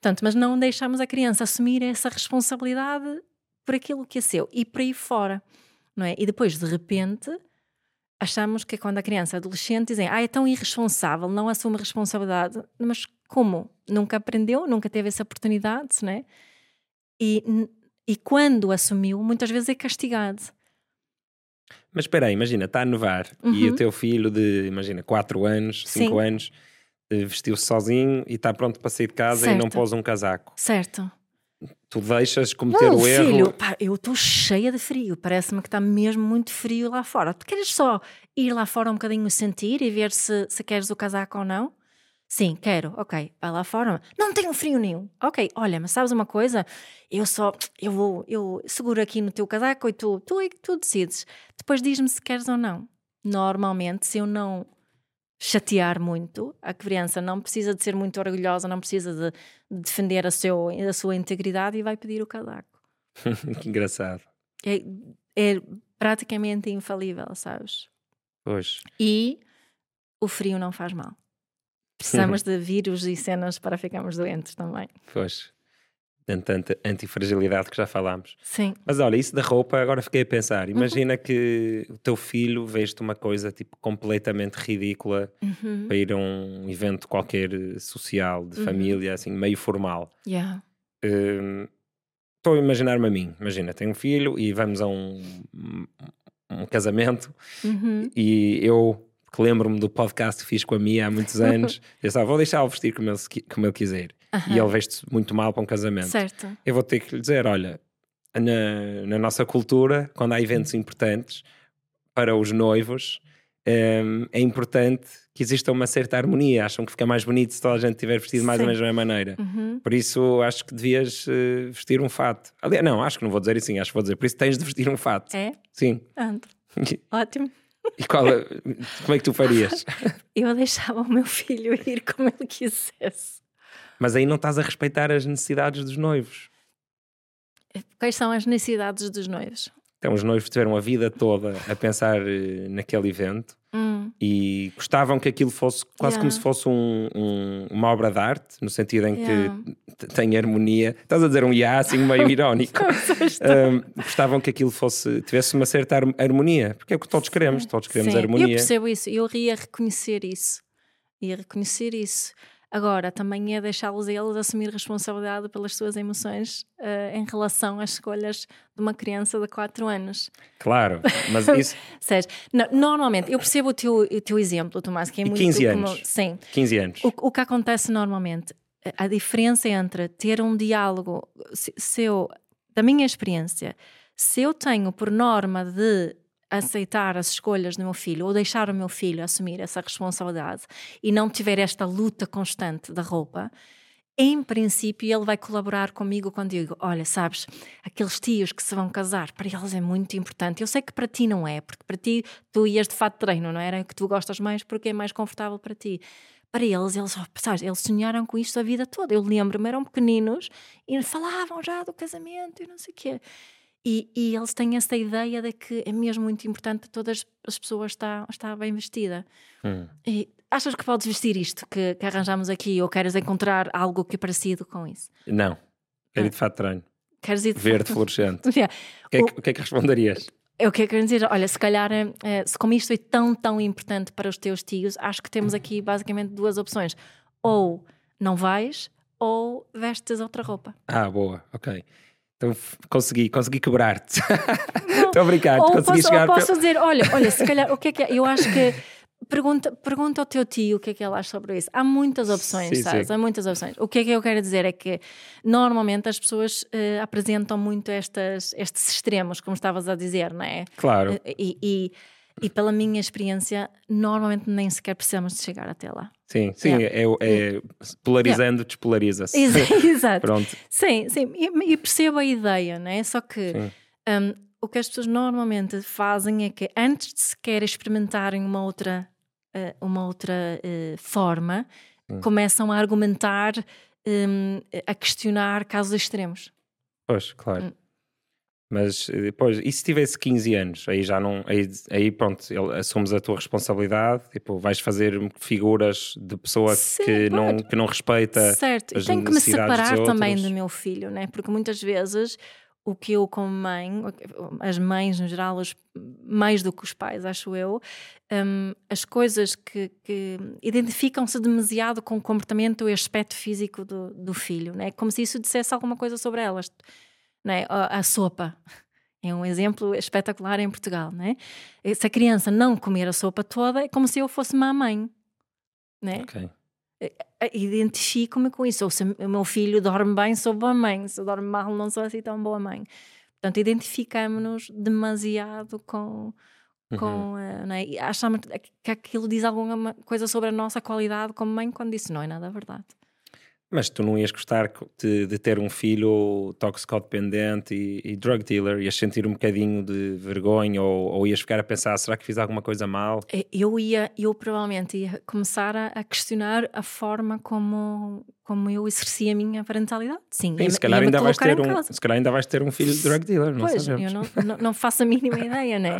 Portanto, mas não deixamos a criança assumir essa responsabilidade por aquilo que é seu e por aí fora, não é? E depois, de repente, achamos que quando a criança adolescente dizem, ah, é tão irresponsável, não assume responsabilidade, mas como? Nunca aprendeu, nunca teve essa oportunidade, não é? E, e quando assumiu, muitas vezes é castigado. Mas espera aí, imagina, está a nevar uhum. e o teu filho de, imagina, 4 anos, 5 anos, eh, vestiu-se sozinho e está pronto para sair de casa certo. e não pôs um casaco. Certo. Tu deixas cometer não, o erro. Filho, pá, eu estou cheia de frio, parece-me que está mesmo muito frio lá fora. Tu queres só ir lá fora um bocadinho sentir e ver se, se queres o casaco ou não? Sim, quero, ok, vai lá fora. Não tenho frio nenhum. Ok, olha, mas sabes uma coisa? Eu só, eu vou, eu seguro aqui no teu casaco e tu, tu, tu decides. Depois diz-me se queres ou não. Normalmente, se eu não chatear muito. A criança não precisa de ser muito orgulhosa, não precisa de, defender a, seu, a sua integridade e vai pedir o casaco. que engraçado. É, é praticamente infalível, sabes? Pois. E o frio não faz mal. Precisamos de vírus e cenas para ficarmos doentes também. Pois tanta antifragilidade que já falámos. Sim. Mas olha, isso da roupa, agora fiquei a pensar. Imagina uhum. que o teu filho veste uma coisa tipo completamente ridícula uhum. para ir a um evento qualquer social, de uhum. família, assim, meio formal. Yeah. Um, estou a imaginar-me a mim. Imagina, tenho um filho e vamos a um, um casamento uhum. e eu que lembro-me do podcast que fiz com a Mia há muitos anos. eu só vou deixá-lo vestir como ele, como ele quiser. E ele veste muito mal para um casamento. Certo. Eu vou ter que lhe dizer: olha, na, na nossa cultura, quando há eventos importantes para os noivos, um, é importante que exista uma certa harmonia. Acham que fica mais bonito se toda a gente tiver vestido mais ou menos da mesma maneira. Uhum. Por isso, acho que devias uh, vestir um fato. Aliás, não, acho que não vou dizer assim, acho que vou dizer. Por isso, tens de vestir um fato. É? Sim. Ando. Ótimo. E qual, como é que tu farias? Eu deixava o meu filho ir como ele quisesse. Mas aí não estás a respeitar as necessidades dos noivos. Quais são as necessidades dos noivos? Então, os noivos tiveram a vida toda a pensar uh, naquele evento hum. e gostavam que aquilo fosse quase yeah. como se fosse um, um, uma obra de arte, no sentido em yeah. que tem harmonia. Estás a dizer um ia assim meio irónico. um, gostavam que aquilo fosse, tivesse uma certa harmonia, porque é o que todos queremos, todos queremos Sim. harmonia. Eu percebo isso, eu ria reconhecer isso. Ia reconhecer isso. Agora, também é deixá-los eles assumir responsabilidade pelas suas emoções uh, em relação às escolhas de uma criança de 4 anos. Claro, mas isso. Sérgio, normalmente, eu percebo o teu, o teu exemplo, Tomás, que é e muito. 15 anos. Como, sim. 15 anos. O, o que acontece normalmente, a diferença entre ter um diálogo, se, se eu, da minha experiência, se eu tenho por norma de aceitar as escolhas do meu filho ou deixar o meu filho assumir essa responsabilidade e não tiver esta luta constante da roupa, em princípio ele vai colaborar comigo quando digo: Olha, sabes, aqueles tios que se vão casar, para eles é muito importante. Eu sei que para ti não é, porque para ti tu ias de fato treino, não era? Que tu gostas mais porque é mais confortável para ti. Para eles, eles, sabes, eles sonharam com isto a vida toda. Eu lembro-me, eram pequeninos e falavam já do casamento e não sei o quê. E, e, eles têm essa ideia de que é mesmo muito importante todas as pessoas estar, estar bem vestida. Hum. E achas que podes vestir isto que, que, arranjamos aqui ou queres encontrar algo que é parecido com isso? Não, quero ir de fato treino. Queres ir de Verde fluorescente. yeah. o, que é que, o, que é que responderias? Eu quero dizer, olha, se calhar, eh, se como isto é tão, tão importante para os teus tios, acho que temos aqui basicamente duas opções. Ou não vais, ou vestes outra roupa. Ah, boa, ok. Então consegui, consegui quebrar-te. Estou a brincar, ou consegui posso, chegar. Ou posso dizer, olha, olha, se calhar, o que é que é? Eu acho que Pergunta, pergunta ao teu tio o que é que ele acha sobre isso. Há muitas opções, sim, sabes? Sim. Há muitas opções. O que é que eu quero dizer é que normalmente as pessoas uh, apresentam muito estas, estes extremos, como estavas a dizer, não é? Claro. Uh, e, e, e, pela minha experiência, normalmente nem sequer precisamos de chegar até lá. Sim, sim, yeah. é, é, é, polarizando, yeah. despolariza-se. Exato. Pronto. Sim, sim, e, e, percebo a ideia, não é? Só que um, o que as pessoas normalmente fazem é que antes de sequer experimentarem uma outra uh, uma outra uh, forma, hum. começam a argumentar, um, a questionar casos extremos. Pois, claro. Hum. Mas depois, e se tivesse 15 anos? Aí já não. Aí, aí pronto, assumes a tua responsabilidade, tipo, vais fazer figuras de pessoa Sim, que, não, que não respeita. Certo, e tenho que me separar também do meu filho, né? porque muitas vezes o que eu como mãe, as mães no geral, os, mais do que os pais, acho eu, um, as coisas que, que identificam-se demasiado com o comportamento e aspecto físico do, do filho, né? como se isso dissesse alguma coisa sobre elas. Né? A, a sopa é um exemplo espetacular em Portugal. Né? Se a criança não comer a sopa toda, é como se eu fosse má mãe. Né? Okay. Eh, eh, identifico-me com isso. Ou se o meu filho dorme bem, sou boa mãe. Se dorme mal, não sou assim tão boa mãe. Portanto, identificamos-nos demasiado com. com uhum. uh, né? Achamos que aquilo diz alguma coisa sobre a nossa qualidade como mãe, quando isso não é nada verdade. Mas tu não ias gostar de, de ter um filho toxicodependente e, e drug dealer? Ias sentir um bocadinho de vergonha ou, ou, ias ficar a pensar, será que fiz alguma coisa mal? É, eu ia, eu provavelmente ia começar a, a questionar a forma como, como eu exerci a minha parentalidade. Sim, Sim se, calhar ainda vais ter um, se calhar ainda vais ter um filho de drug dealer, não pois, sabemos. eu não, não, não, faço a mínima ideia, né?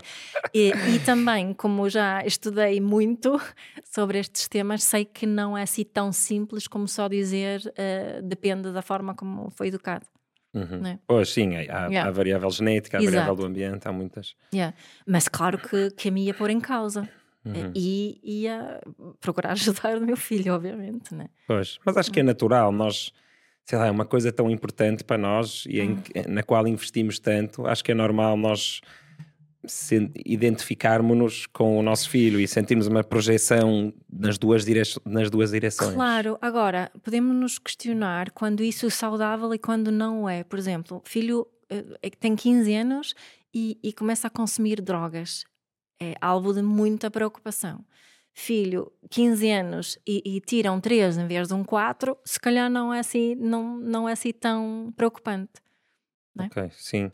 E, e também, como já estudei muito sobre estes temas, sei que não é assim tão simples como só dizer uh, depende da forma como foi educado. Uhum. Né? Pois sim, há, yeah. há variável genética, há Exato. variável do ambiente, há muitas. Yeah. Mas claro que, que a minha ia pôr em causa. Uhum. E ia procurar ajudar o meu filho, obviamente, né? Pois, mas acho que é natural, nós, sei lá, é uma coisa tão importante para nós e em, uhum. na qual investimos tanto, acho que é normal nós identificarmos-nos com o nosso filho e sentirmos uma projeção nas duas, dire... nas duas direções. Claro, agora, podemos nos questionar quando isso é saudável e quando não é. Por exemplo, filho uh, tem 15 anos e, e começa a consumir drogas é alvo de muita preocupação. Filho, 15 anos e, e tira um 3 em vez de um 4, se calhar não é assim, não, não é assim tão preocupante. É? Ok, sim.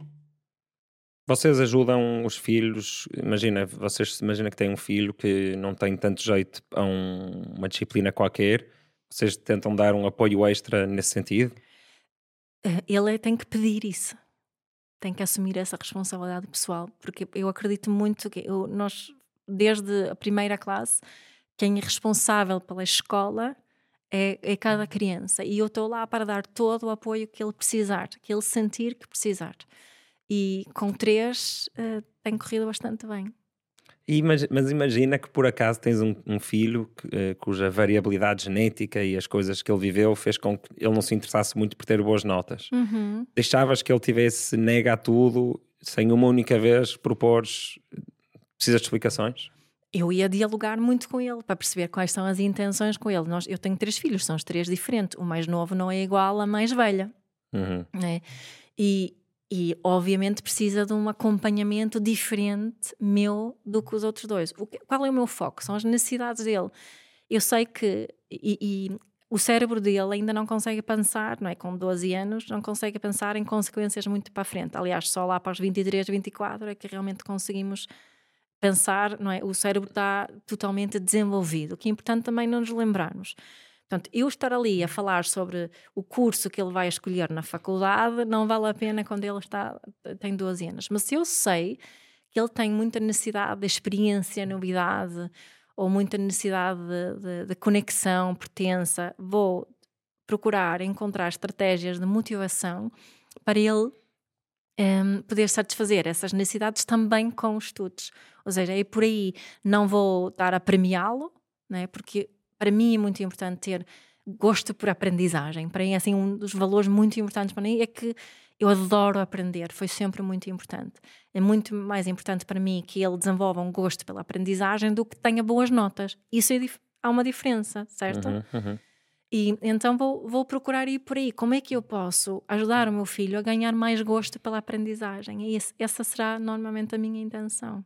Vocês ajudam os filhos, imagina, vocês imagina que têm um filho que não tem tanto jeito a um, uma disciplina qualquer, vocês tentam dar um apoio extra nesse sentido? Eh, ele tem que pedir isso tem que assumir essa responsabilidade pessoal, porque eu acredito muito que eu, nós, desde a primeira classe, quem é responsável pela escola é, é cada criança e eu estou lá para dar todo o apoio que ele precisar, que ele sentir que precisar. E com três uh, tem corrido bastante bem. Mas, mas, imagina que por acaso tens um, um filho que, uh, cuja variabilidade genética e as coisas que ele viveu fez com que ele não se interessasse muito por ter boas notas. Uhum. Deixavas que ele tivesse nega a tudo sem uma única vez propores. Precisas de explicações? Eu ia dialogar muito com ele para perceber quais são as intenções com ele. Nós, eu tenho três filhos, são os três diferentes. O mais novo não é igual à mais velha. Uhum. Né? E, e obviamente precisa de um acompanhamento diferente meu do que os outros dois. Que, qual é o meu foco? São as necessidades dele. Eu sei que e, e, o cérebro dele ainda não consegue pensar, não é? Com 12 anos, não consegue pensar em consequências muito para a frente. Aliás, só lá para os 23, 24 é que realmente conseguimos pensar, não é? O cérebro está totalmente desenvolvido, o que é importante também não nos lembrarmos. Portanto, eu estar ali a falar sobre o curso que ele vai escolher na faculdade não vale a pena quando ele está, tem 12 anos. Mas se eu sei que ele tem muita necessidade de experiência, novidade, ou muita necessidade de, de, de conexão, pertença, vou procurar encontrar estratégias de motivação para ele um, ehm, poder satisfazer essas necessidades também com os estudos. Ou seja, é por aí não vou estar a premiá-lo, né? porque para mim é muito importante ter gosto por aprendizagem. Para mim, assim, um dos valores muito importantes para mim é que eu adoro aprender, foi sempre muito importante. É muito mais importante para mim que ele desenvolva um gosto pela aprendizagem do que tenha boas notas. Isso é há uma diferença, certo? Uhum, uhum. E então vou, vou procurar ir por aí. Como é que eu posso ajudar o meu filho a ganhar mais gosto pela aprendizagem? E esse, essa será normalmente a minha intenção.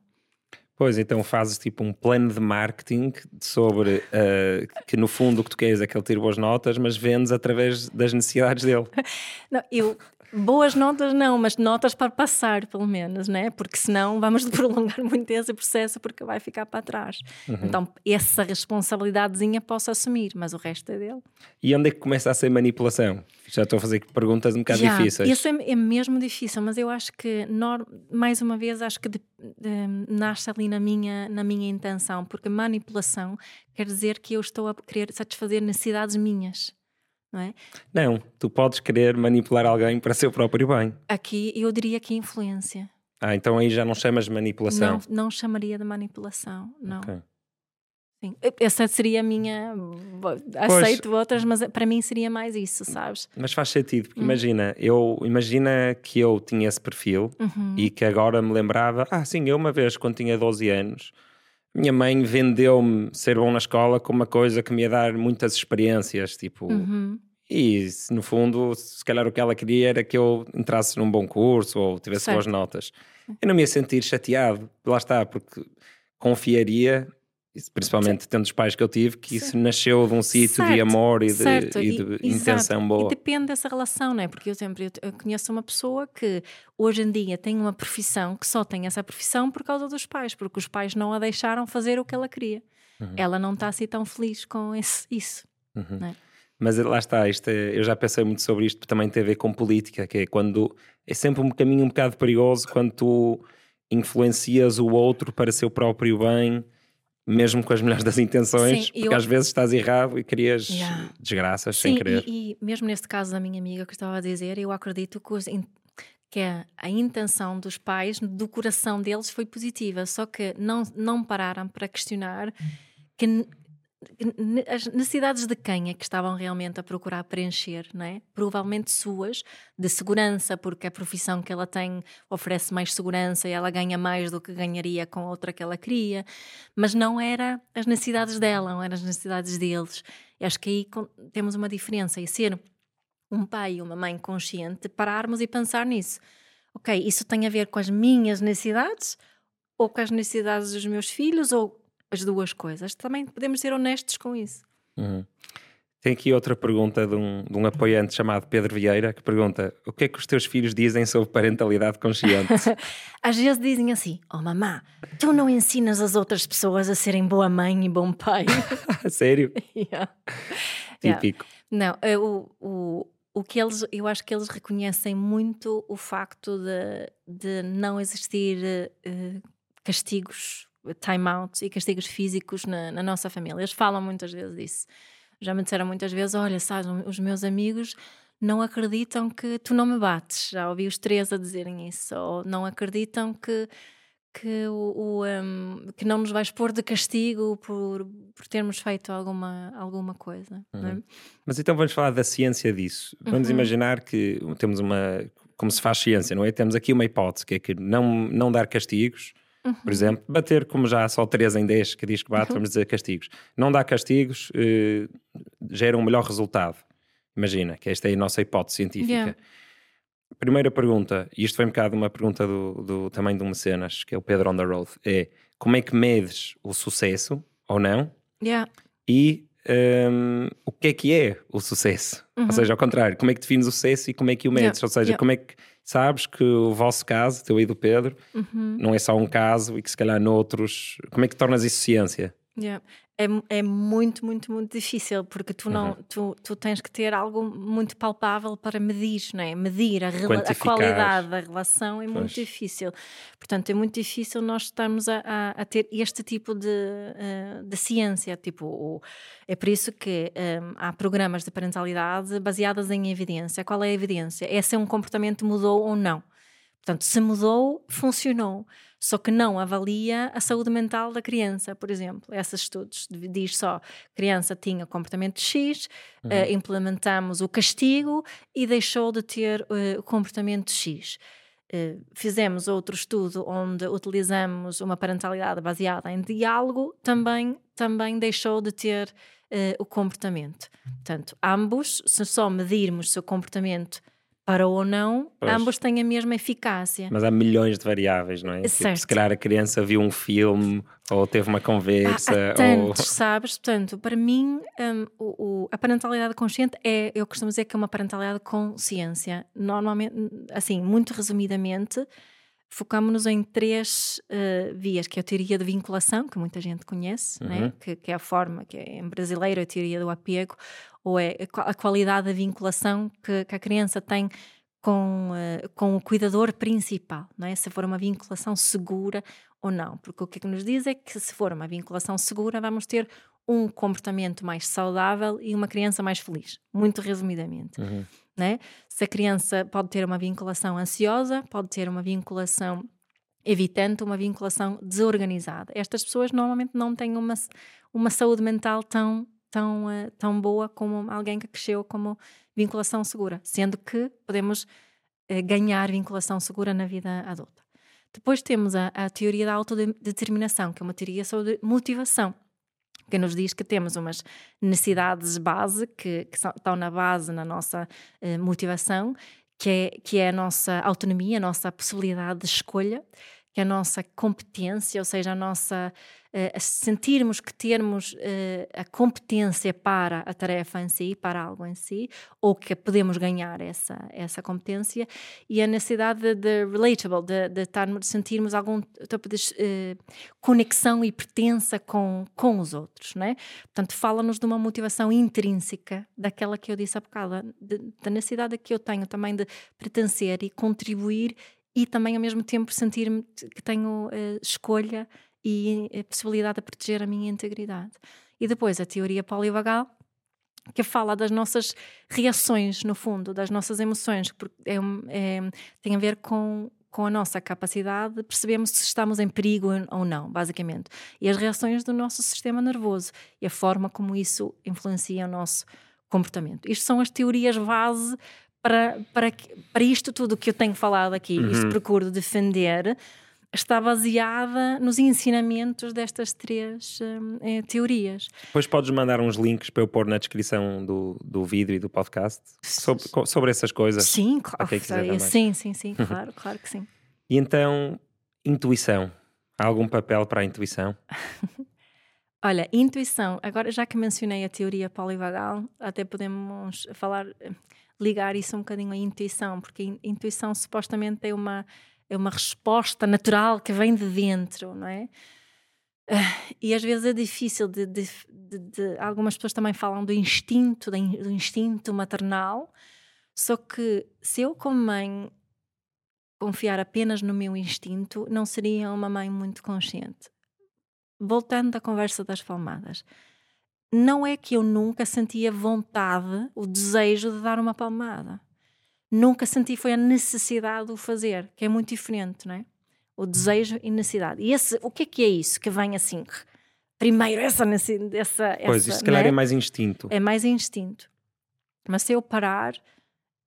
Pois, então fazes tipo um plano de marketing sobre uh, que no fundo o que tu queres é que ele tire boas notas, mas vendes através das necessidades dele. Não, eu Boas notas não, mas notas para passar, pelo menos, né? Porque senão vamos prolongar muito esse processo porque vai ficar para trás. Uhum. Então, essa responsabilidadezinha posso assumir, mas o resto é dele. E onde é que começa a ser manipulação? Já estou a fazer perguntas um bocado Já, difíceis. Isso é, é, mesmo difícil, mas eu acho que, mais uma vez, acho que de, de, nasce ali na minha, na minha intenção, porque manipulação quer dizer que eu estou a querer satisfazer necessidades minhas não é? Não, tu podes querer manipular alguém para seu próprio bem. Aqui eu diria que é influência. Ah, então aí já não chamas de manipulação? Não, não chamaria de manipulação, não. Okay. Sim. Essa seria a minha. Aceito pois, outras, mas para mim seria mais isso, sabes? Mas faz sentido, porque hum. imagina, eu imagina que eu tinha esse perfil uhum. e que agora me lembrava, ah, sim, eu uma vez quando tinha 12 anos minha mãe vendeu-me ser bom na escola como uma coisa que me ia dar muitas experiências, tipo. Uhum. E no fundo, se calhar o que ela queria era que eu entrasse num bom curso ou tivesse certo. boas notas. Eu não me ia sentir chateado, lá está, porque confiaria principalmente tendo os pais que eu tive, que isso nasceu de um sítio de amor e de, e de e, intenção exato. boa. E depende dessa relação, não é? Porque eu sempre eu conheço uma pessoa que hoje em dia tem uma profissão que só tem essa profissão por causa dos pais, porque os pais não a deixaram fazer o que ela queria. Uhum. Ela não está assim tão feliz com esse, isso. Uhum. É? Mas lá está, isto é, eu já pensei muito sobre isto, também tem a ver com política, que é quando é sempre um caminho um bocado perigoso quando tu influencias o outro para seu próprio bem mesmo com as melhores das intenções, Sim, porque eu... às vezes estás errado e crias yeah. desgraças Sim, sem querer. E, e mesmo neste caso da minha amiga que estava a dizer, eu acredito que, os, que a, a, intenção dos pais, do coração deles, foi positiva, só que não, não pararam para questionar que as necessidades de quem é que estavam realmente a procurar preencher, não é? Provavelmente suas, de segurança, porque a profissão que ela tem oferece mais segurança e ela ganha mais do que ganharia com outra que ela queria, mas não era as necessidades dela, não eram as necessidades deles. E acho que aí temos uma diferença e ser um pai e uma mãe consciente, pararmos e pensar nisso. Ok, isso tem a ver com as minhas necessidades ou com as necessidades dos meus filhos ou as duas coisas. Também podemos ser honestos com isso. Uhum. Tem aqui outra pergunta de um, de um apoiante chamado Pedro Vieira que pergunta: o que é que os teus filhos dizem sobre parentalidade consciente? Às vezes dizem assim: Oh mamá, tu não ensinas as outras pessoas a serem boa mãe e bom pai. Sério? yeah. Típico. Yeah. Não, o, o, o que eles, eu acho que eles reconhecem muito o facto de, de não existir uh, castigos timeouts e castigos físicos na, na, nossa família. Eles falam muitas vezes disso. Já me disseram muitas vezes: olha, sabes, os meus amigos não acreditam que tu não me bates. Já ouvi os três a dizerem isso. Ou não acreditam que, que, o, o um, que não nos vais pôr de castigo por, por termos feito alguma, alguma coisa. Uhum. É? Mas então vamos falar da ciência disso. Vamos uhum. imaginar que temos uma. Como se faz ciência, não é? Temos aqui uma hipótese que é que não, não dar castigos Uhum. Por exemplo, bater como já há só 3 em 10 que diz que bate, uhum. vamos dizer castigos. Não dá castigos, eh, gera um melhor resultado. Imagina, que esta é a nossa hipótese científica. Yeah. Primeira pergunta, e isto foi um bocado uma pergunta do, do também de um mecenas, que é o Pedro on the road, é como é que medes o sucesso ou não? Yeah. E um, o que é que é o sucesso? Uhum. Ou seja, ao contrário, como é que defines o sucesso e como é que o medes? Yeah. Ou seja, como é que sabes que o vosso caso, teu e do Pedro, uhum. não é só um caso e que se calhar noutros. Como é que tornas isso ciência? Yeah. É, é muito, muito, muito difícil, porque tu não Uhum. tu, tu tens que ter algo muito palpável para medir, não é? Medir a, a qualidade da relação é muito Pois. difícil. Portanto, é muito difícil nós estarmos a, a- a ter este tipo de, eh, de ciência. Tipo, o- é por isso que em, há programas de parentalidade baseadas em evidência. Qual é a evidência? É se um comportamento mudou ou não. Portanto, se mudou, funcionou. Só que não avalia a saúde mental da criança, por exemplo. Esses estudos diz só criança tinha comportamento X, eh, implementamos o castigo e deixou de ter eh, o comportamento X. Eh, fizemos outro estudo onde utilizamos uma parentalidade baseada em diálogo, também, também deixou de ter o comportamento. Portanto, ambos, se só medirmos se o comportamento parou ou não, Pois. ambos têm a mesma eficácia. Mas há milhões de variáveis, não é? Tipo, se Certo. calhar a criança viu um filme ou teve uma Há, conversa. há ou... tantos, sabes? Portanto, para mim, hum, o- o- a parentalidade consciente é, eu costumo dizer que é uma parentalidade com ciência. Normalmente, assim, muito resumidamente, focamos-nos em três eh, vias, que é a teoria de vinculação, que muita gente conhece, Uhum. né? que, que é a forma, que é em brasileiro a teoria do apego, ou é a a qualidade da vinculação que, que a criança tem com, eh, com o cuidador principal, não é? se for uma vinculação segura ou não. Porque o que, é que nos diz é que se for uma vinculação segura, vamos ter um comportamento mais saudável e uma criança mais feliz. Muito resumidamente. Uhum. Né? Se a criança pode ter uma vinculação ansiosa, pode ter uma vinculação evitante, uma vinculação desorganizada. Estas pessoas normalmente não têm uma, uma saúde mental tão, tão, eh, tão boa como alguém que cresceu como vinculação segura, sendo que podemos eh, ganhar vinculação segura na vida adulta. Depois temos a, a teoria da autodeterminação, que é uma teoria sobre motivação, que nos diz que temos umas necessidades base, que, que são- estão na base na nossa eh, motivação, que é, que é a nossa autonomia, a nossa possibilidade de escolha, que é a nossa competência, ou seja, a nossa a sentirmos que termos eh, a competência para a tarefa em si, para algo em si, ou que podemos ganhar essa, essa competência, e a necessidade de, de relatable, de, de, sentirmos algum tipo de eh, conexão e pertença com, com os outros, não é? Portanto, fala-nos de uma motivação intrínseca, daquela que eu disse há bocado, da necessidade que eu tenho também de pertencer e contribuir e também ao mesmo tempo sentir-me que tenho eh, escolha e a possibilidade de proteger a minha integridade. E depois a teoria polivagal, que fala das nossas reações, no fundo, das nossas emoções, porque é é- tem a ver com, com a nossa capacidade de percebermos se estamos em perigo ou não, basicamente. E as reações do nosso sistema nervoso e a forma como isso influencia o nosso comportamento. Isto são as teorias base para, para, para isto tudo que eu tenho falado aqui, isto procuro defender, está baseada nos ensinamentos destas três hum, eh, teorias. Depois podes mandar uns links para eu pôr na descrição do, do vídeo e do podcast sobre, sobre essas coisas. Sim, claro. também. sim, sim, sim, claro, claro que sim. E então, intuição. Há algum papel para a intuição? Olha, intuição, agora já que mencionei a teoria polivagal, até podemos falar, eh, ligar isso um bocadinho à intuição, porque intuição supostamente é uma, é uma resposta natural que vem de dentro, não é? Ah, E às vezes é difícil de, de- de- de- Algumas pessoas também falam do instinto, do instinto maternal, só que se eu, como mãe, confiar apenas no meu instinto, não seria uma mãe muito consciente voltando à conversa das palmadas, não é que eu nunca sentia vontade, o desejo de dar uma palmada. Nunca senti, foi a necessidade de o fazer, que é muito diferente, não é? O desejo e necessidade. E esse, o que é que é isso que vem assim? Primeiro, essa necessidade. Essa, Pois, essa, isso se calhar não é mais instinto. é mais instinto. Mas se eu parar,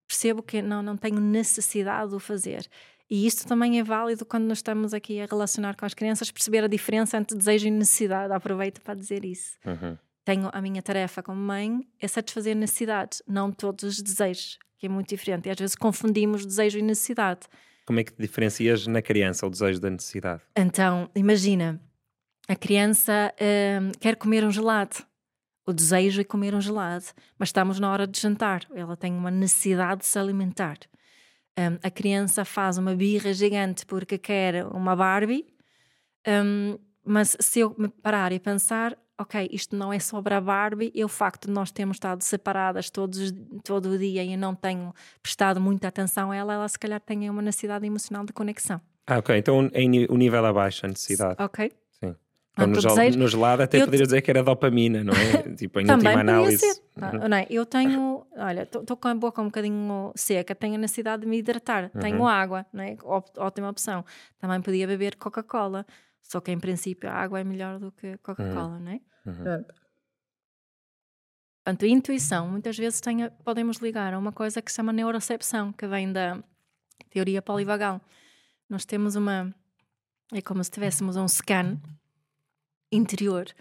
percebo que não, não tenho necessidade de o fazer. E isto também é válido quando nós estamos aqui a relacionar com as crianças, perceber a diferença entre desejo e necessidade. Aproveito para dizer isso. Uhum. Tenho a minha tarefa como mãe é satisfazer necessidades, não todos os desejos, que é muito diferente. E às vezes confundimos desejo e necessidade. Como é que diferencias na criança o desejo da necessidade? Então, imagina, a criança hum, quer comer um gelado. O desejo é comer um gelado, mas estamos na hora de jantar. Ela tem uma necessidade de se alimentar. Hum, a criança faz uma birra gigante porque quer uma Barbie, hum, mas se eu me parar e pensar, ok, isto não é sobre a Barbie, e o facto de nós termos estado separadas todos, todo o dia e eu não tenho prestado muita atenção a ela, ela se calhar tem uma necessidade emocional de conexão. Ah, ok. Então em o nível abaixo a necessidade. Ok. Sim. Então, no, gel, no gelado até poderia dizer que era dopamina, não é? tipo, em Também última análise. Ser. Uhum. Não, é? Eu tenho, olha, estou com a boca um bocadinho seca, tenho a necessidade de me hidratar, uhum. tenho água, não é? Ótima opção. Também podia beber Coca-Cola, só que em princípio a água é melhor do que Coca-Cola, uhum. não é? Uhum. Portanto, a intuição, muitas vezes tenha, podemos ligar a uma coisa que se chama neurocepção, que vem da teoria polivagal. Nós temos uma. É como se tivéssemos um scan interior que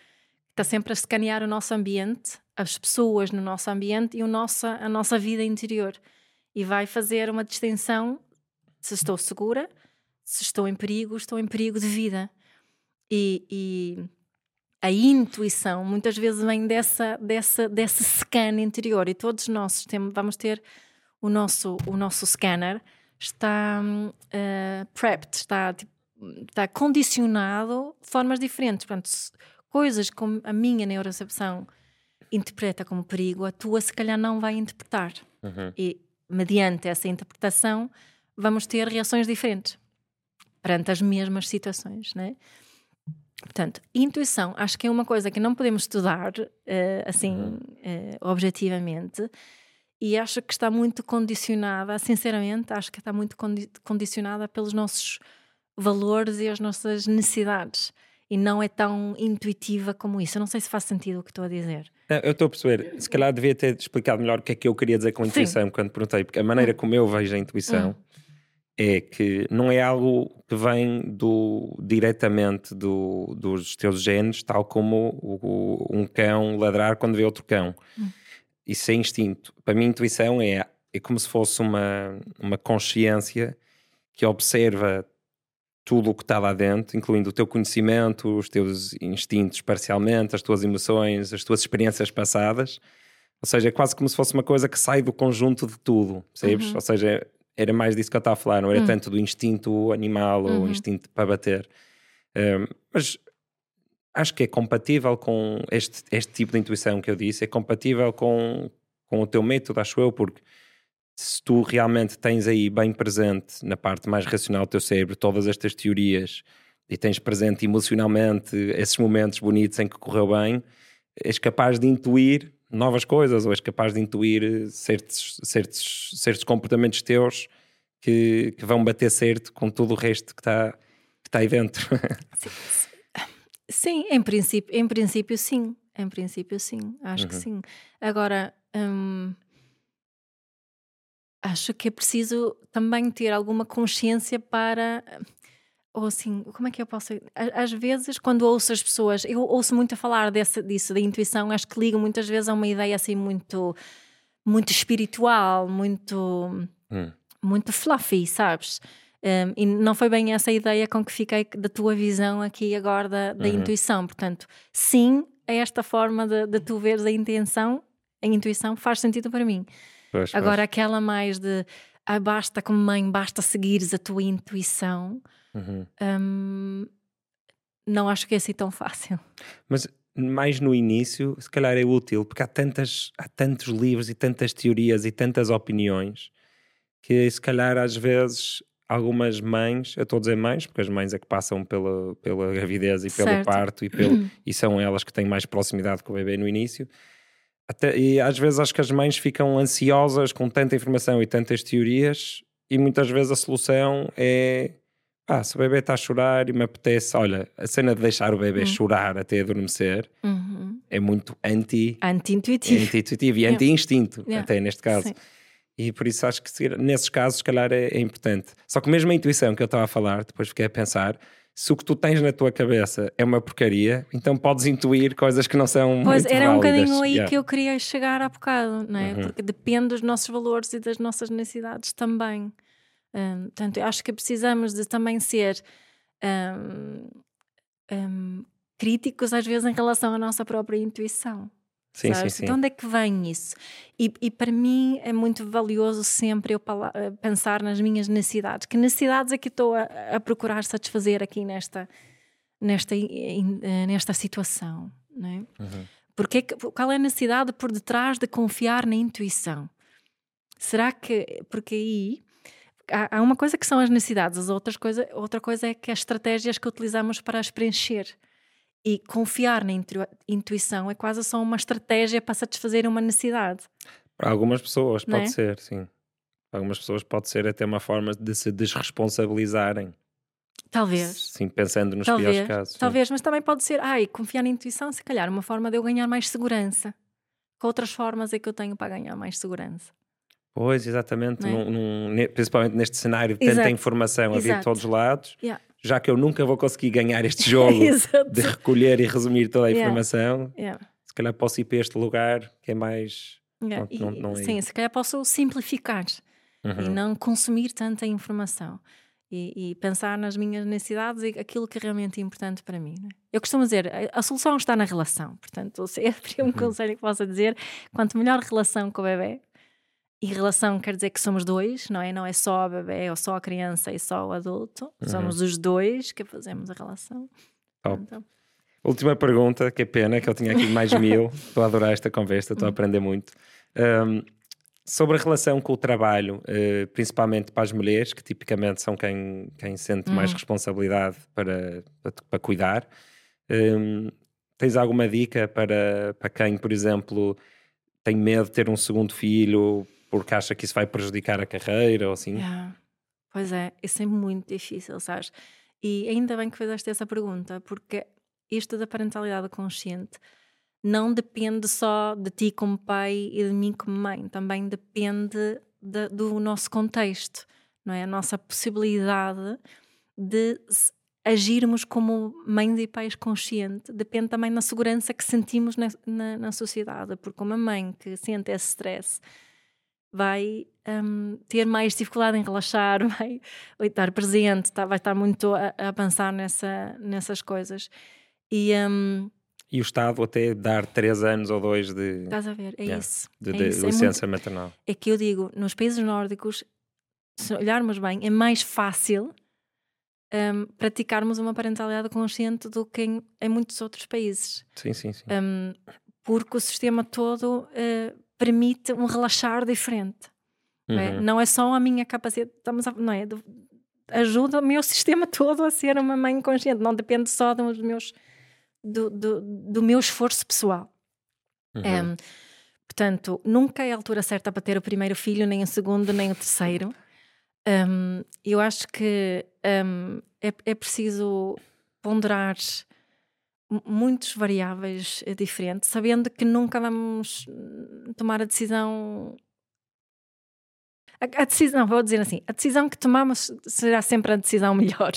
está sempre a escanear o nosso ambiente, as pessoas no nosso ambiente e o nossa, a nossa vida interior. E vai fazer uma distinção se estou segura, se estou em perigo, estou em perigo de vida. E, e a intuição muitas vezes vem dessa, dessa, desse scan interior. E todos nós temos, vamos ter o nosso, o nosso scanner está uh, prepped, está, tipo, está condicionado de formas diferentes. Portanto, coisas como a minha neurocepção interpreta como perigo, a tua se calhar não vai interpretar. Uhum. E mediante essa interpretação vamos ter reações diferentes perante as mesmas situações, né? Portanto, intuição acho que é uma coisa que não podemos estudar uh, assim uhum. uh, objetivamente e acho que está muito condicionada, sinceramente, acho que está muito condi condicionada pelos nossos valores e as nossas necessidades. E não é tão intuitiva como isso. Eu não sei se faz sentido o que estou a dizer. Eu estou a perceber. Se calhar devia ter explicado melhor o que é que eu queria dizer com a intuição Sim. quando perguntei, porque a maneira hum. como eu vejo a intuição hum. É que não é algo que vem do, diretamente do, dos teus genes, tal como o, o, um cão ladrar quando vê outro cão. Hum isso é instinto. Para mim, intuição é, é como se fosse uma, uma consciência que observa tudo o que está lá dentro, incluindo o teu conhecimento, os teus instintos parcialmente, as tuas emoções, as tuas experiências passadas. Ou seja, é quase como se fosse uma coisa que sai do conjunto de tudo, percebes? Uhum. Ou seja, era mais disso que eu estava a falar, não era uhum. tanto do instinto animal uhum. ou instinto para bater. Um, mas acho que é compatível com este, este tipo de intuição que eu disse, é compatível com, com o teu método, acho eu, porque se tu realmente tens aí bem presente na parte mais racional do teu cérebro todas estas teorias e tens presente emocionalmente esses momentos bonitos em que correu bem, és capaz de intuir novas coisas ou és capaz de intuir certos, certos, certos comportamentos teus que, que vão bater certo com todo o resto que está que tá aí dentro. Sim, Sim, em princípio, em princípio sim. Em princípio sim, acho uhum. que sim. Agora, hum, acho que é preciso também ter alguma consciência para ou assim, como é que eu posso. Às vezes, quando ouço as pessoas, eu ouço muito a falar desse, disso, da intuição, acho que ligo muitas vezes a uma ideia assim muito, muito espiritual, muito, hum. muito fluffy, sabes? Um, e não foi bem essa a ideia com que fiquei da tua visão aqui agora da, da uhum. intuição. Portanto, sim, esta forma de, de, tu veres a intenção, a intuição faz sentido para mim. Pois, agora, pois. aquela mais de ah, basta como mãe, basta seguires a tua intuição, uhum. um, não acho que é assim tão fácil. Mas mais no início, se calhar é útil, porque há, tantas, há tantos livros e tantas teorias e tantas opiniões que se calhar às vezes algumas mães, eu estou a dizer mães, porque as mães é que passam pela, pela gravidez e pelo certo. parto e, pelo, e são elas que têm mais proximidade com o bebê no início. Até, e às vezes acho que as mães ficam ansiosas com tanta informação e tantas teorias, e muitas vezes a solução é ah, se o bebê está a chorar e me apetece, olha, a cena de deixar o bebê uhum. chorar até adormecer uhum. é muito anti... Anti-intuitivo. Anti-intuitivo e anti-instinto, yeah. até neste caso. Sim. E por isso acho que nesses casos, se calhar, é, é, importante. Só que mesmo a intuição que eu estava a falar, depois fiquei a pensar, se o que tu tens na tua cabeça é uma porcaria, então podes intuir coisas que não são pois, muito era válidas. um bocadinho aí yeah. que eu queria chegar há bocado, não é? Uhum. Porque depende dos nossos valores e das nossas necessidades também. Um, portanto, acho que precisamos de também ser um, um, críticos às vezes em relação à nossa própria intuição. Sim, sim, sim. De onde é que vem isso? E, e, para mim é muito valioso sempre eu eh, pensar nas minhas necessidades. Que necessidades é que estou a, a procurar satisfazer aqui nesta, nesta, eh, nesta situação? não é? Uhum. Porque, qual é a necessidade por detrás de confiar na intuição? Será que. Porque aí há, há uma coisa que são as necessidades, as outras coisa, outra coisa é que as estratégias que utilizamos para as preencher. E confiar na intuição é quase só uma estratégia para satisfazer uma necessidade. Para algumas pessoas pode é? ser, sim. Para algumas pessoas pode ser até uma forma de se desresponsabilizarem. Talvez. Sim, pensando nos talvez, piores casos. Talvez, sim. mas também pode ser, ai, confiar na intuição, se calhar, uma forma de eu ganhar mais segurança. Que outras formas é que eu tenho para ganhar mais segurança? Pois, exatamente. É? Num, num, principalmente neste cenário de tanta Exato. informação a vir de todos os lados. Yeah. Já que eu nunca vou conseguir ganhar este jogo de recolher e resumir toda a informação, yeah. se calhar posso ir para este lugar que é mais. Yeah. Não, não, não é... Sim, se calhar posso simplificar uhum. e não consumir tanta informação e, e, pensar nas minhas necessidades e aquilo que é realmente importante para mim. É? Eu costumo dizer, a, a, solução está na relação. Portanto, se é um uhum. conselho que possa dizer, quanto melhor relação com o bebê, e relação quer dizer que somos dois, não é? Não é só a bebê ou só a criança e só o adulto. Uhum. Somos os dois que fazemos a relação. Então. Última pergunta, que é pena que eu tinha aqui mais mil. Estou a adorar esta conversa, estou a aprender muito. Um, sobre a relação com o trabalho, uh, principalmente para as mulheres, que tipicamente são quem, quem sente mais uhum. responsabilidade para, para, para cuidar, um, tens alguma dica para, para quem, por exemplo, tem medo de ter um segundo filho porque acha que isso vai prejudicar a carreira ou assim? Yeah. Pois é, isso é muito difícil, sabes? E ainda bem que fizeste essa pergunta, porque isto da parentalidade consciente não depende só de ti como pai e de mim como mãe, também depende de, do nosso contexto, não é? A nossa possibilidade de agirmos como mães e pais conscientes depende também da segurança que sentimos na, na, na sociedade, porque uma mãe que sente esse stress vai um, ter mais dificuldade em relaxar, vai, vai estar presente, tá, vai estar muito a, a pensar nessa, nessas coisas. E um, e o Estado até dar três anos ou dois de. Estás a ver? É yeah, isso. De, é de isso. licença é muito, maternal. É que eu digo, nos países nórdicos, se olharmos bem, é mais fácil um, praticarmos uma parentalidade consciente do que em, em, muitos outros países. Sim, sim, sim. Um, porque o sistema todo uh, permite um relaxar diferente. Uhum. Não, é? Uhum. não, é? só a minha capacidade, estamos a, não é? ajuda o meu sistema todo a ser uma mãe consciente, não depende só dos meus do, do, do meu esforço pessoal. Uhum. Um, portanto, nunca é a altura certa para ter o primeiro filho, nem o segundo, nem o terceiro. Um, eu acho que um, é, é preciso ponderar muitos variáveis diferentes, sabendo que nunca vamos tomar a decisão. A, a, decisão, vou dizer assim, a decisão que tomamos será sempre a decisão melhor,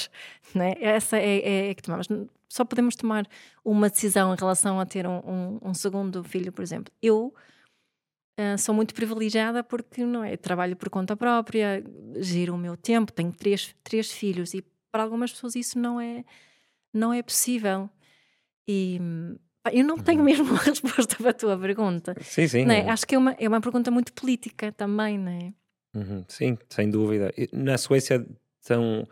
né? Essa é, é, é que tomamos só podemos tomar uma decisão em relação a ter um, um, um segundo filho, por exemplo. Eu uh, sou muito privilegiada porque não é, trabalho por conta própria, giro o meu tempo, tenho três, três filhos e para algumas pessoas isso não é, não é possível. E eu não tenho uhum. mesmo uma resposta para a tua pergunta. Sim, sim. É? Acho que é uma, é uma pergunta muito política também, não é? Uhum, sim, sem dúvida. Na Suécia são,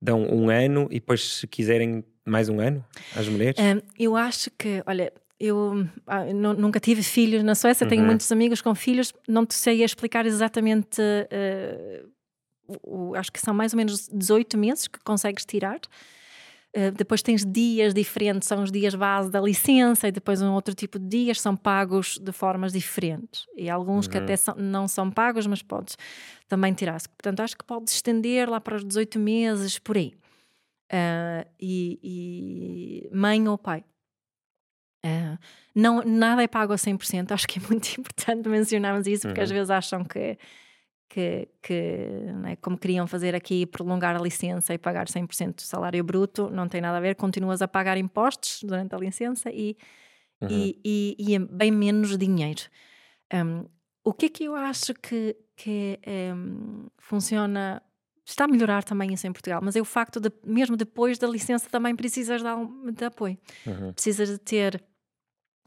dão um ano e depois, se quiserem mais um ano às mulheres? Um, eu acho que, olha, eu ah, nunca tive filhos na Suécia, uhum. tenho muitos amigos com filhos, não te sei explicar exatamente. Uh, o, acho que são mais ou menos 18 meses que consegues tirar. Uh, depois tens dias diferentes, são os dias base da licença, e depois um outro tipo de dias são pagos de formas diferentes. E alguns uhum. que até são, não são pagos, mas podes também tirar. -se. Portanto, acho que podes estender lá para os 18 meses, por aí uh, e, e, mãe ou pai. Uh, não, nada é pago a 100%, acho que é muito importante mencionarmos isso, porque uhum. às vezes acham que, que, que né, como queriam fazer aqui, prolongar a licença e pagar 100% do salário bruto, não tem nada a ver, continuas a pagar impostos durante a licença e, uhum. e, e, e, é bem menos dinheiro. Um, o que é que eu acho que, que um, funciona está a melhorar também isso em Portugal, mas é o facto de, mesmo depois da licença, também precisas de, de apoio. Uhum. Precisas de ter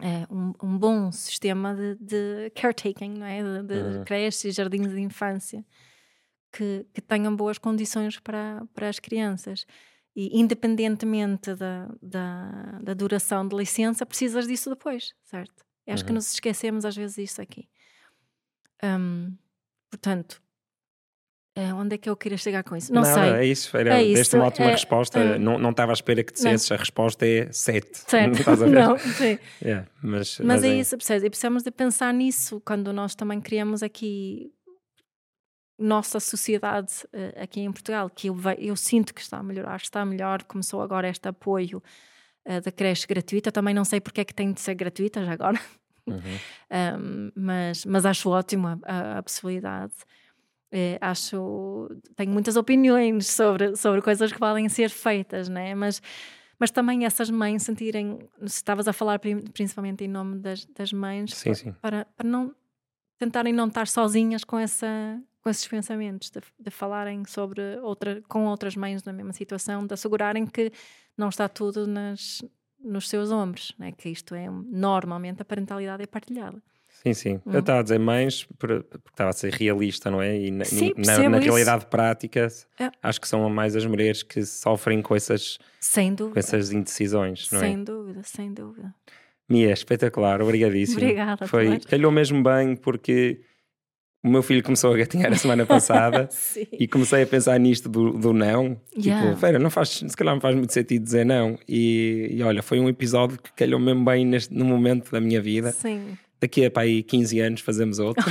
é, um, um, bom sistema de, de caretaking, não é? de, de uhum. creches e jardins de infância que, que tenham boas condições para, para as crianças. e independentemente da, da, da, duração de licença, precisas disso depois, certo? Acho uhum. que nos esquecemos às vezes disso aqui. Um, portanto, é, onde é que eu queria chegar com isso? Não Nada, sei. É isso, era, é deste uma ótima é, resposta. É, não, não estava à espera que dissesses, a resposta é 7. Certo. Estás a ver? Não, sim. Yeah, mas, mas, mas, é, é isso, percebes? E precisamos de pensar nisso quando nós também criamos aqui nossa sociedade uh, aqui em Portugal, que eu, eu, sinto que está a melhorar, está melhor, começou agora este apoio uh, da creche gratuita, também não sei porque é que tem de ser gratuita já agora, uhum. um, mas, mas acho ótimo a, a, a possibilidade. É, acho tenho muitas opiniões sobre, sobre coisas que podem ser feitas, né? mas, mas também essas mães sentirem, se estavas a falar principalmente em nome das, das mães, sim, sim. Para, para não tentarem não estar sozinhas com essa com esses pensamentos, de, de, falarem sobre outra, com outras mães na mesma situação, de assegurarem que não está tudo nas, nos seus ombros, né? que isto é normalmente a parentalidade é partilhada. Sim, sim. Hum. Eu estava a dizer mães porque estava a ser realista, não é? E na, sim, na, na realidade prática, é. acho que são mais as mulheres que sofrem com essas, sem dúvida. Com essas indecisões, não sem é? Sem dúvida, sem dúvida. Mia, espetacular, obrigadíssimo. Obrigada. Foi, calhou mesmo bem porque o meu filho começou a gatinhar a semana passada e comecei a pensar nisto do, do não. Tipo, yeah. Tipo, Vera, não faz, se calhar não faz muito sentido dizer não. E, e olha, foi um episódio que calhou mesmo bem neste, no momento da minha vida. Sim daqui a para aí 15 anos fazemos outro.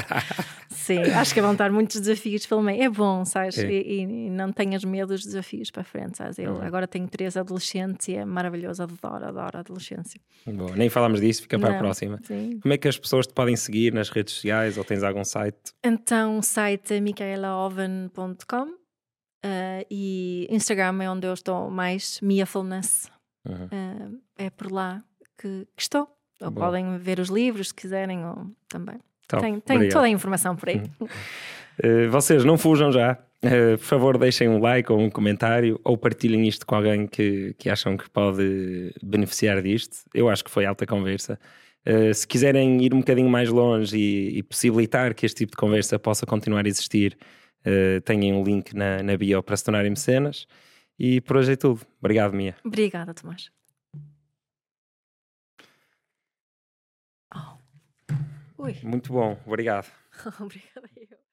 Sim, acho que vão estar muitos desafios pelo meio. É bom, sabes? É. E, e, não tenhas medo dos desafios para frente, sabes? Eu uhum. agora tenho três adolescentes e é maravilhoso, adoro, adoro a adolescência. Bom, nem falamos disso, fica para não, a próxima. Sim. Como é que as pessoas te podem seguir nas redes sociais ou tens algum site? Então, o site é micaelaoven.com uh, e Instagram é onde eu estou mais, Miafulness. Uhum. Uh, é por lá que, que estou. Ou Boa. podem ver os livros se quiserem, ou também. Top. Tem, tem toda a informação por aí. uh, vocês não fujam já. Uh, por favor, deixem um like ou um comentário ou partilhem isto com alguém que, que acham que pode beneficiar disto. Eu acho que foi alta conversa. Uh, se quiserem ir um bocadinho mais longe e, e, possibilitar que este tipo de conversa possa continuar a existir, têm um link na, na bio para se tornarem mecenas. E por hoje é tudo. Obrigado, Mia. Obrigada, Tomás. Ui. Muito bom, obrigado. Obrigada eu.